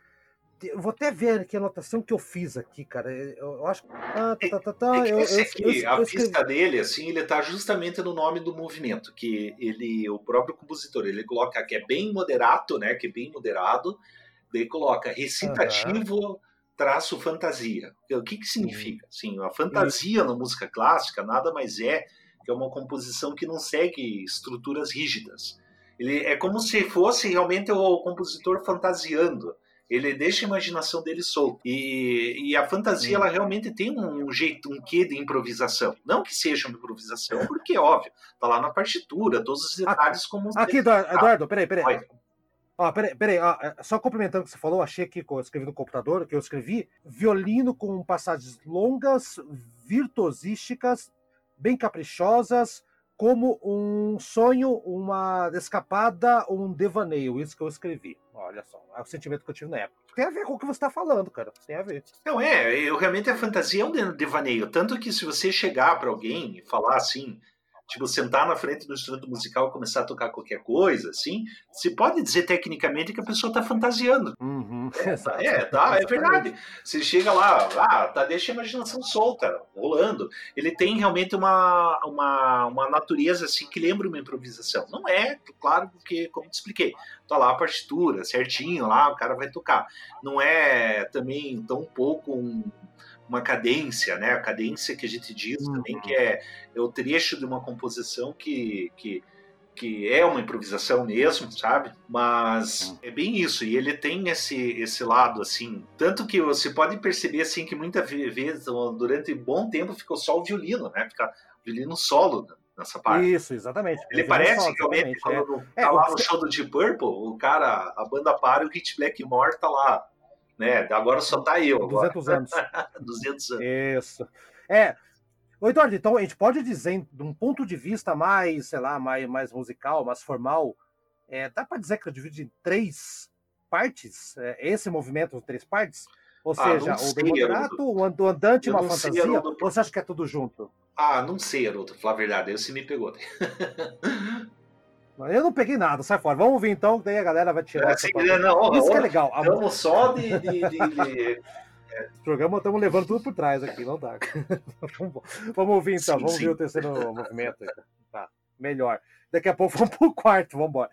Eu vou até ver aqui a anotação que eu fiz aqui, cara. Eu acho. Ah, tá, tá, tá, é, é eu, esse aqui, eu, eu, a pista dele, assim, ele tá justamente no nome do movimento, que ele, o próprio compositor, ele coloca que é bem moderato, né? Que é bem moderado, daí coloca recitativo. Uhum traço fantasia. O que, que significa? Sim, a fantasia na música clássica nada mais é que é uma composição que não segue estruturas rígidas. Ele é como se fosse realmente o compositor fantasiando. Ele deixa a imaginação dele solta. E, e a fantasia, ela realmente tem um jeito, um quê de improvisação. Não que seja uma improvisação, porque, óbvio, tá lá na partitura, todos os detalhes como... Aqui, Eduardo, Eduardo peraí, peraí. Ó, peraí, peraí ó, é, só complementando o que você falou, achei aqui que eu escrevi no computador, que eu escrevi violino com passagens longas, virtuosísticas, bem caprichosas, como um sonho, uma escapada, um devaneio. Isso que eu escrevi. Olha só, é o sentimento que eu tive na época. Tem a ver com o que você está falando, cara. Tem a ver. Não, é, eu realmente a fantasia é um devaneio. Tanto que se você chegar para alguém e falar assim, tipo, sentar na frente do instrumento musical e começar a tocar qualquer coisa, assim, você pode dizer tecnicamente que a pessoa está fantasiando. Uhum, é, é, tá, é verdade. Você chega lá, ah, tá, deixa a imaginação solta, rolando. Ele tem realmente uma, uma, uma natureza, assim, que lembra uma improvisação. Não é, claro, porque, como te expliquei, tá lá a partitura, certinho, lá, o cara vai tocar. Não é também tão pouco um uma cadência, né? A cadência que a gente diz uhum. também que é, é o trecho de uma composição que, que, que é uma improvisação mesmo, sabe? Mas uhum. é bem isso. E ele tem esse, esse lado, assim. Tanto que você pode perceber, assim, que muitas vezes, durante um bom tempo, ficou só o violino, né? Fica violino solo nessa parte. Isso, exatamente. Ele parece solo, realmente, quando é. tá lá no show do Deep Purple, o cara, a banda para e o Hit Blackmore tá lá né? Agora só tá eu. Agora. 200 anos. 200 anos. Isso. É. Ô, Eduardo, então a gente pode dizer, de um ponto de vista mais, sei lá, mais, mais musical, mais formal, é, dá para dizer que eu divido em três partes? É, esse movimento, três partes? Ou ah, seja, o demoderato, o andante e uma fantasia? Sei, ou você acha que é tudo junto? Ah, não sei, Haroldo, falar a verdade, aí você me pegou. Eu não peguei nada, sai fora. Vamos ouvir então, daí a galera vai tirar. É, essa não, Isso que é legal. Estamos só de. de, de, de... O programa estamos levando tudo por trás aqui, não dá. vamos ouvir então, sim, vamos sim. ver o terceiro movimento. Tá, melhor. Daqui a pouco vamos pro quarto, vamos embora.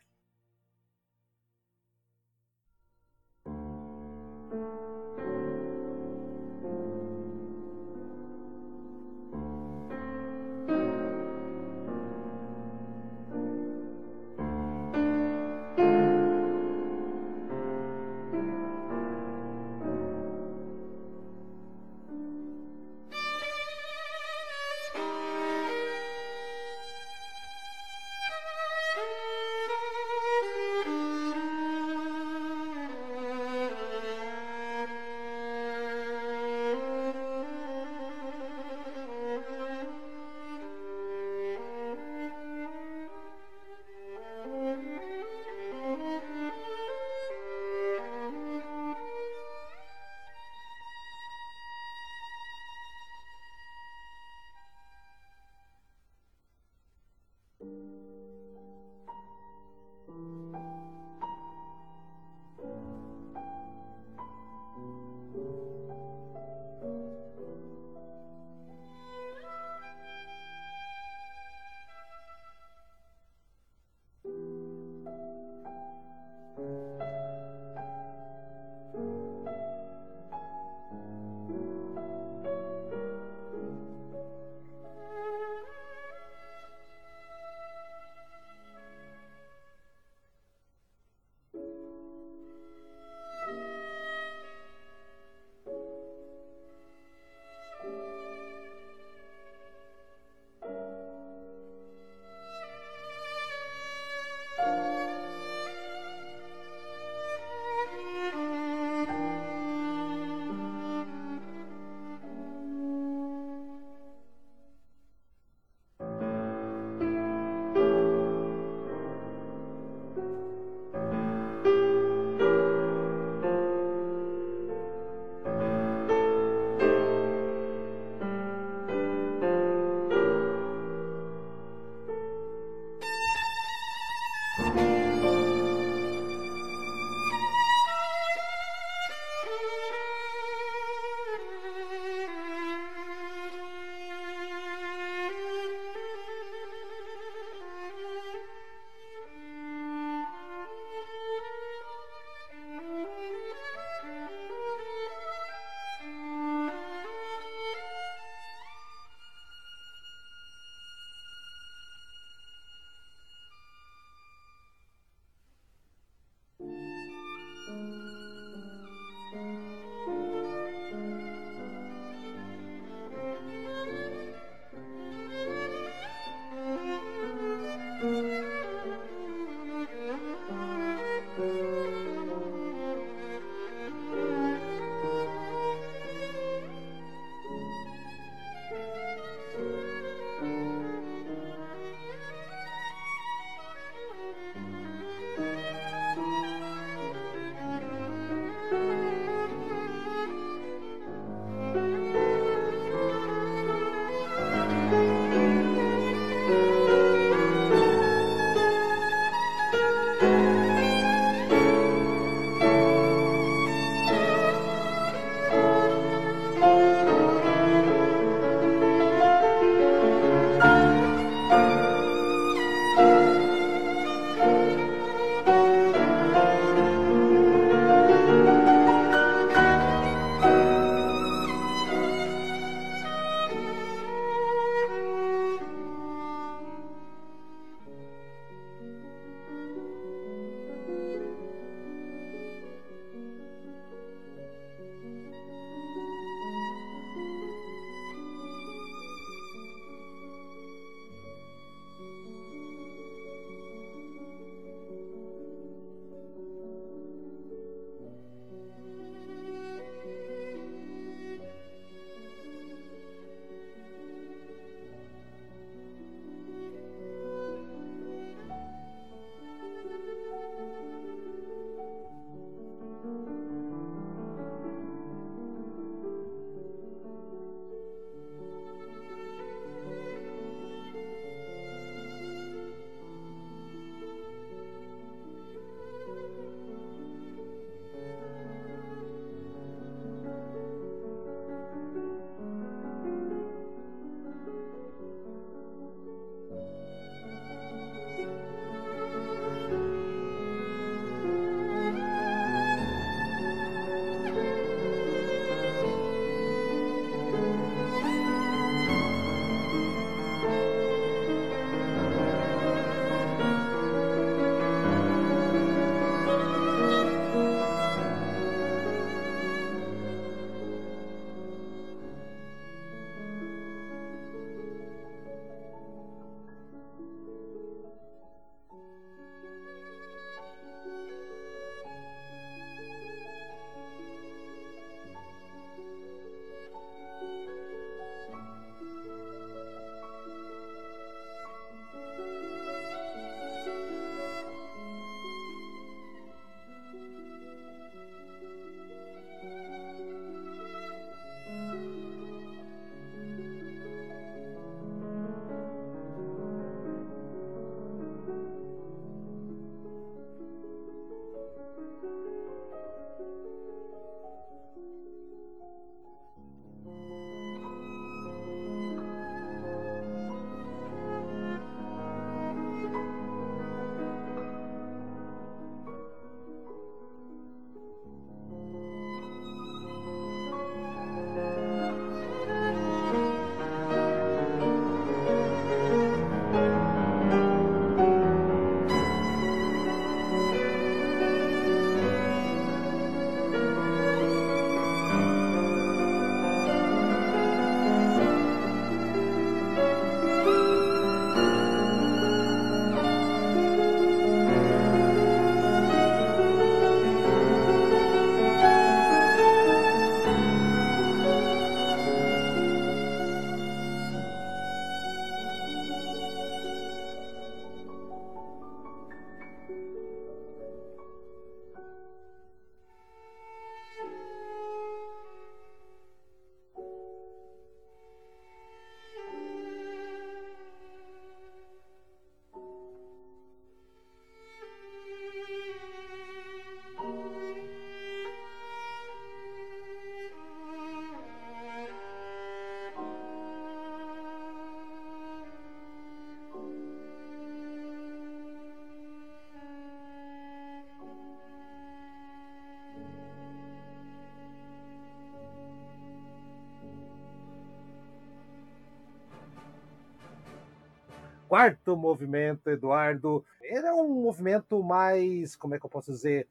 Quarto movimento, Eduardo, ele é um movimento mais, como é que eu posso dizer?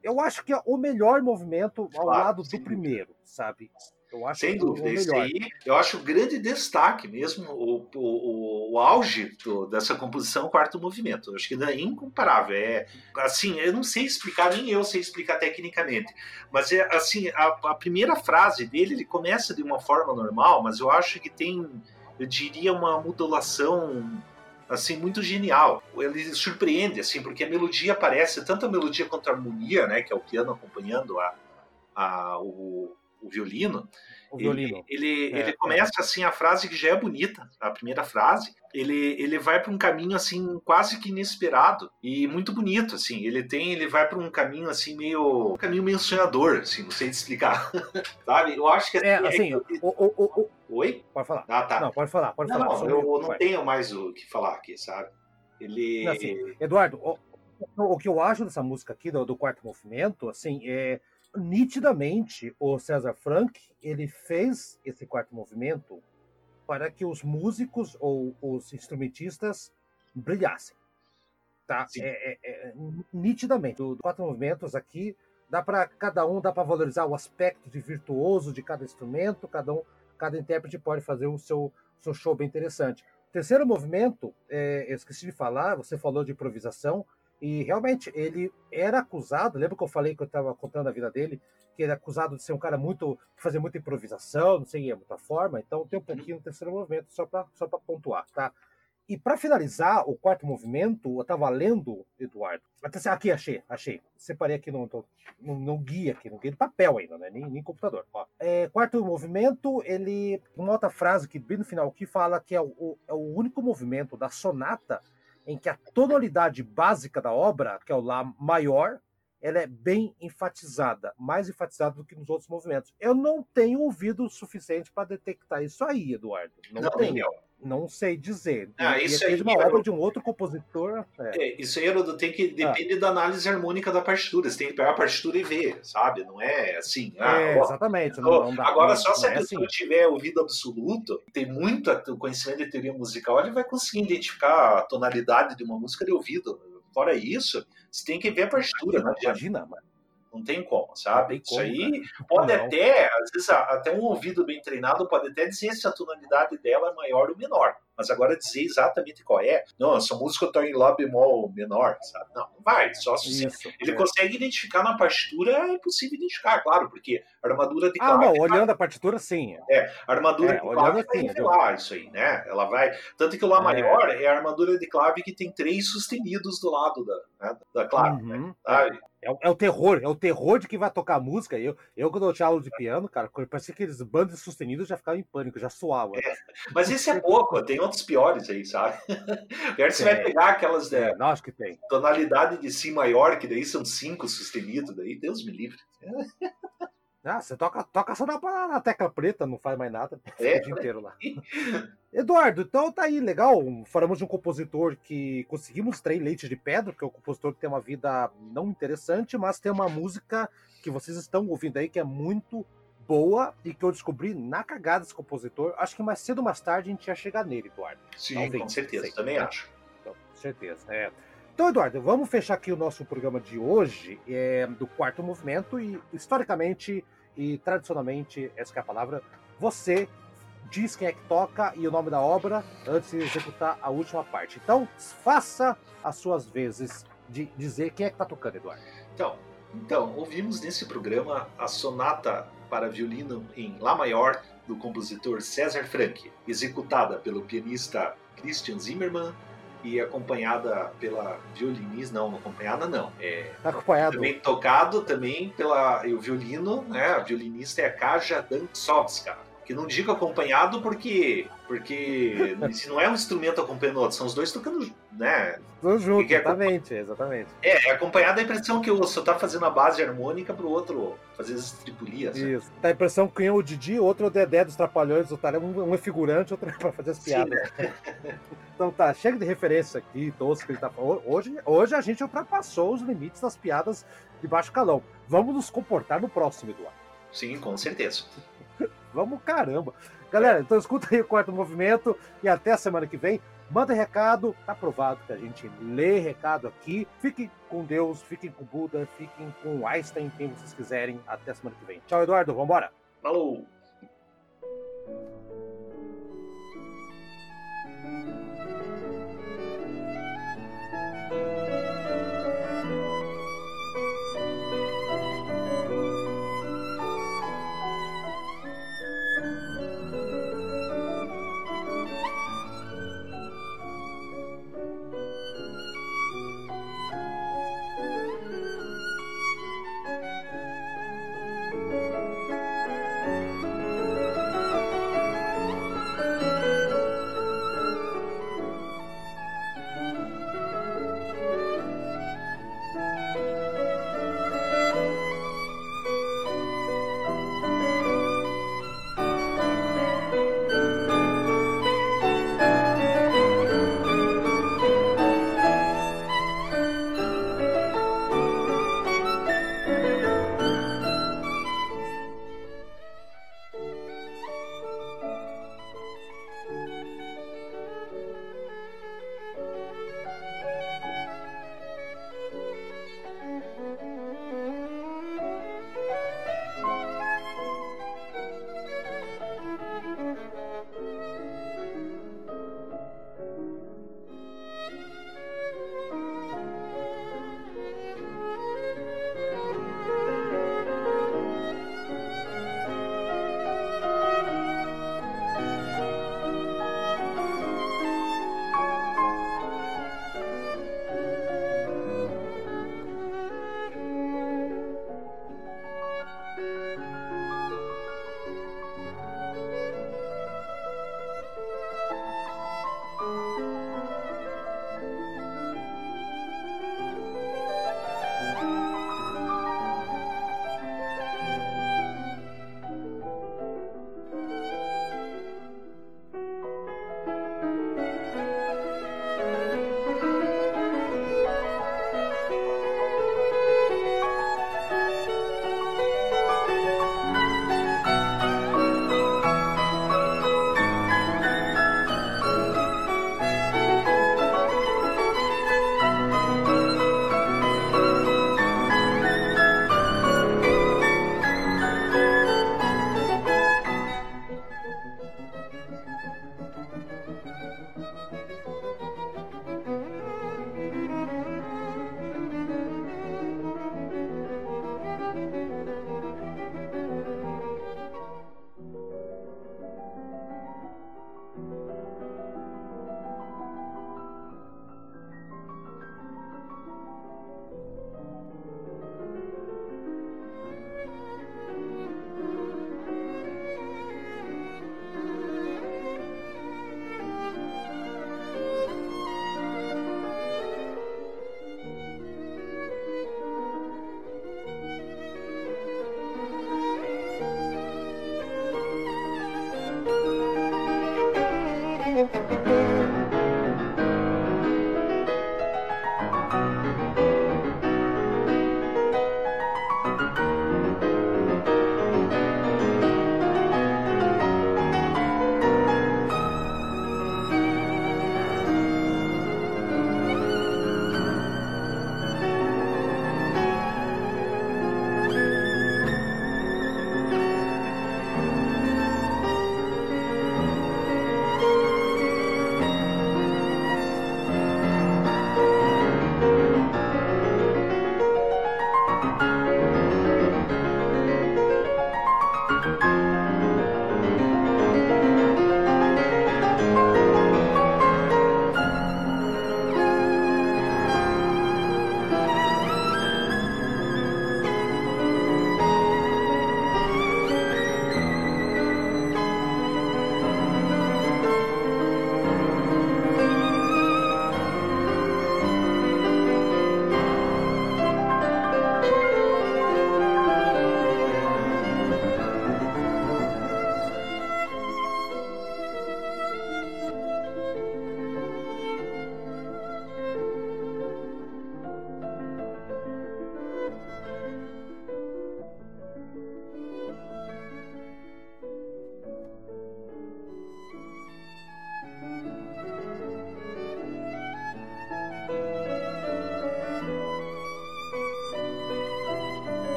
Eu acho que é o melhor movimento ao claro, lado do primeiro, sabe? Eu acho Sem dúvida, isso aí eu acho o grande destaque mesmo, o, o, o auge do, dessa composição quarto movimento. Eu acho que é incomparável. É assim, eu não sei explicar, nem eu sei explicar tecnicamente, mas é assim, a, a primeira frase dele ele começa de uma forma normal, mas eu acho que tem, eu diria, uma modulação assim muito genial. Ele surpreende assim, porque a melodia aparece tanto a melodia quanto a harmonia, né, que é o piano acompanhando a, a o o violino, o violino. Ele, ele, é, ele, começa assim a frase que já é bonita, a primeira frase. Ele, ele vai para um caminho assim quase que inesperado e muito bonito assim. Ele tem, ele vai para um caminho assim meio, um caminho meio sonhador, assim, não sei te explicar, sabe? Eu acho que é, assim, é assim, o, o, o, oi, pode falar. Ah, tá. Não, pode falar, pode não, falar. Não, eu, não tenho mais o que falar aqui, sabe? Ele, assim, Eduardo, o, o, que eu acho dessa música aqui do, do quarto movimento, assim, é nitidamente o César Frank ele fez esse quarto movimento para que os músicos ou os instrumentistas brilhassem. Tá? É, é, é, nitidamente. Os quatro movimentos aqui dá para cada um dá para valorizar o aspecto de virtuoso de cada instrumento, cada um, cada intérprete pode fazer o seu, seu show bem interessante. Terceiro movimento, é, eu esqueci de falar, você falou de improvisação. E realmente ele era acusado, lembra que eu falei que eu estava contando a vida dele, que ele é acusado de ser um cara muito. fazer muita improvisação, não sei, é muita forma, então tem um pouquinho no terceiro movimento, só para só pontuar, tá? E para finalizar o quarto movimento, eu estava lendo, Eduardo. Até aqui achei, achei. Separei aqui no, no, no guia, aqui, no guia de papel ainda, né? Nem, nem computador. É, quarto movimento, ele. Uma outra frase que bem no final aqui fala que é o, é o único movimento da sonata em que a tonalidade básica da obra, que é o Lá maior, ela é bem enfatizada, mais enfatizada do que nos outros movimentos. Eu não tenho ouvido o suficiente para detectar isso aí, Eduardo. Não, não tenho. Não sei dizer. Ah, isso aí, uma obra de um outro compositor. É. É, isso aí, Haroldo, tem que depende ah. da análise harmônica da partitura. Você tem que pegar a partitura e ver, sabe? Não é assim. Ah, é, ó, exatamente. Não, não agora, só se a é pessoa assim. tiver ouvido absoluto, tem muito conhecimento de teoria musical, ele vai conseguir identificar a tonalidade de uma música de ouvido. Fora isso, você tem que ver a partitura. Imagina, imagina mano. Não tem como, sabe? Tem como, Isso aí né? pode não. até, às vezes, até um ouvido bem treinado pode até dizer se a tonalidade dela é maior ou menor. Mas agora dizer exatamente qual é, não, essa música está em Lá bemol menor, sabe? Não, não vai. Só se Isso, ele é. consegue identificar na partitura, é possível identificar, claro, porque a armadura de clave. Ah, não, olhando a partitura, sim. É, a armadura é, de clave vai revelar isso aí, né? Ela vai. Tanto que o Lá é. maior é a armadura de clave que tem três sustenidos do lado da, né, da clave, né? uhum. né? É, é, o terror, é o terror de quem vai tocar música. Eu, eu quando eu tinha aula de piano, cara, parecia que aqueles bandos sustenidos já ficava em pânico, já suava. É, mas esse é pouco, tem outros piores aí, sabe? Pior você vai pegar aquelas é, acho que tem. tonalidade de Si maior, que daí são cinco sustenidos, daí Deus me livre. Ah, você toca, toca só na, na tecla preta, não faz mais nada. É. O dia inteiro lá. Eduardo, então tá aí, legal. Falamos de um compositor que conseguimos três leites de pedra, que é um compositor que tem uma vida não interessante, mas tem uma música que vocês estão ouvindo aí que é muito boa e que eu descobri na cagada desse compositor. Acho que mais cedo ou mais tarde a gente ia chegar nele, Eduardo. Sim, Talvez, com certeza, sei, também acho. Então, com certeza, é. Então, Eduardo, vamos fechar aqui o nosso programa de hoje, é, do quarto movimento, e historicamente e tradicionalmente, essa é a palavra, você diz quem é que toca e o nome da obra antes de executar a última parte. Então, faça as suas vezes de dizer quem é que está tocando, Eduardo. Então, então, ouvimos nesse programa a sonata para violino em Lá maior do compositor César Franck, executada pelo pianista Christian Zimmermann e acompanhada pela violinista, não, acompanhada não. É, acompanhado. Também tocado também pela o violino, né? A violinista é a Kaja Dantsovska, que não digo acompanhado porque porque se não é um instrumento acompanhando o outro, são os dois tocando, né? Tudo junto, é, exatamente, exatamente. É, é acompanhado a impressão que o só tá fazendo a base harmônica pro outro fazer as tripulias. Isso. Dá a impressão que um é o Didi, outro é o Dedé dos Trapalhões, outro é um, um é figurante, outro é pra fazer as piadas. Sim, né? então tá, chega de referência aqui, que ele tá falando. Hoje, hoje a gente ultrapassou os limites das piadas de baixo calão. Vamos nos comportar no próximo, Eduardo. Sim, com certeza. Vamos caramba. Galera, então escuta aí o quarto movimento e até a semana que vem. Manda recado, tá provado que a gente lê recado aqui. Fiquem com Deus, fiquem com Buda, fiquem com Einstein, quem vocês quiserem. Até semana que vem. Tchau, Eduardo. Vambora. Falou!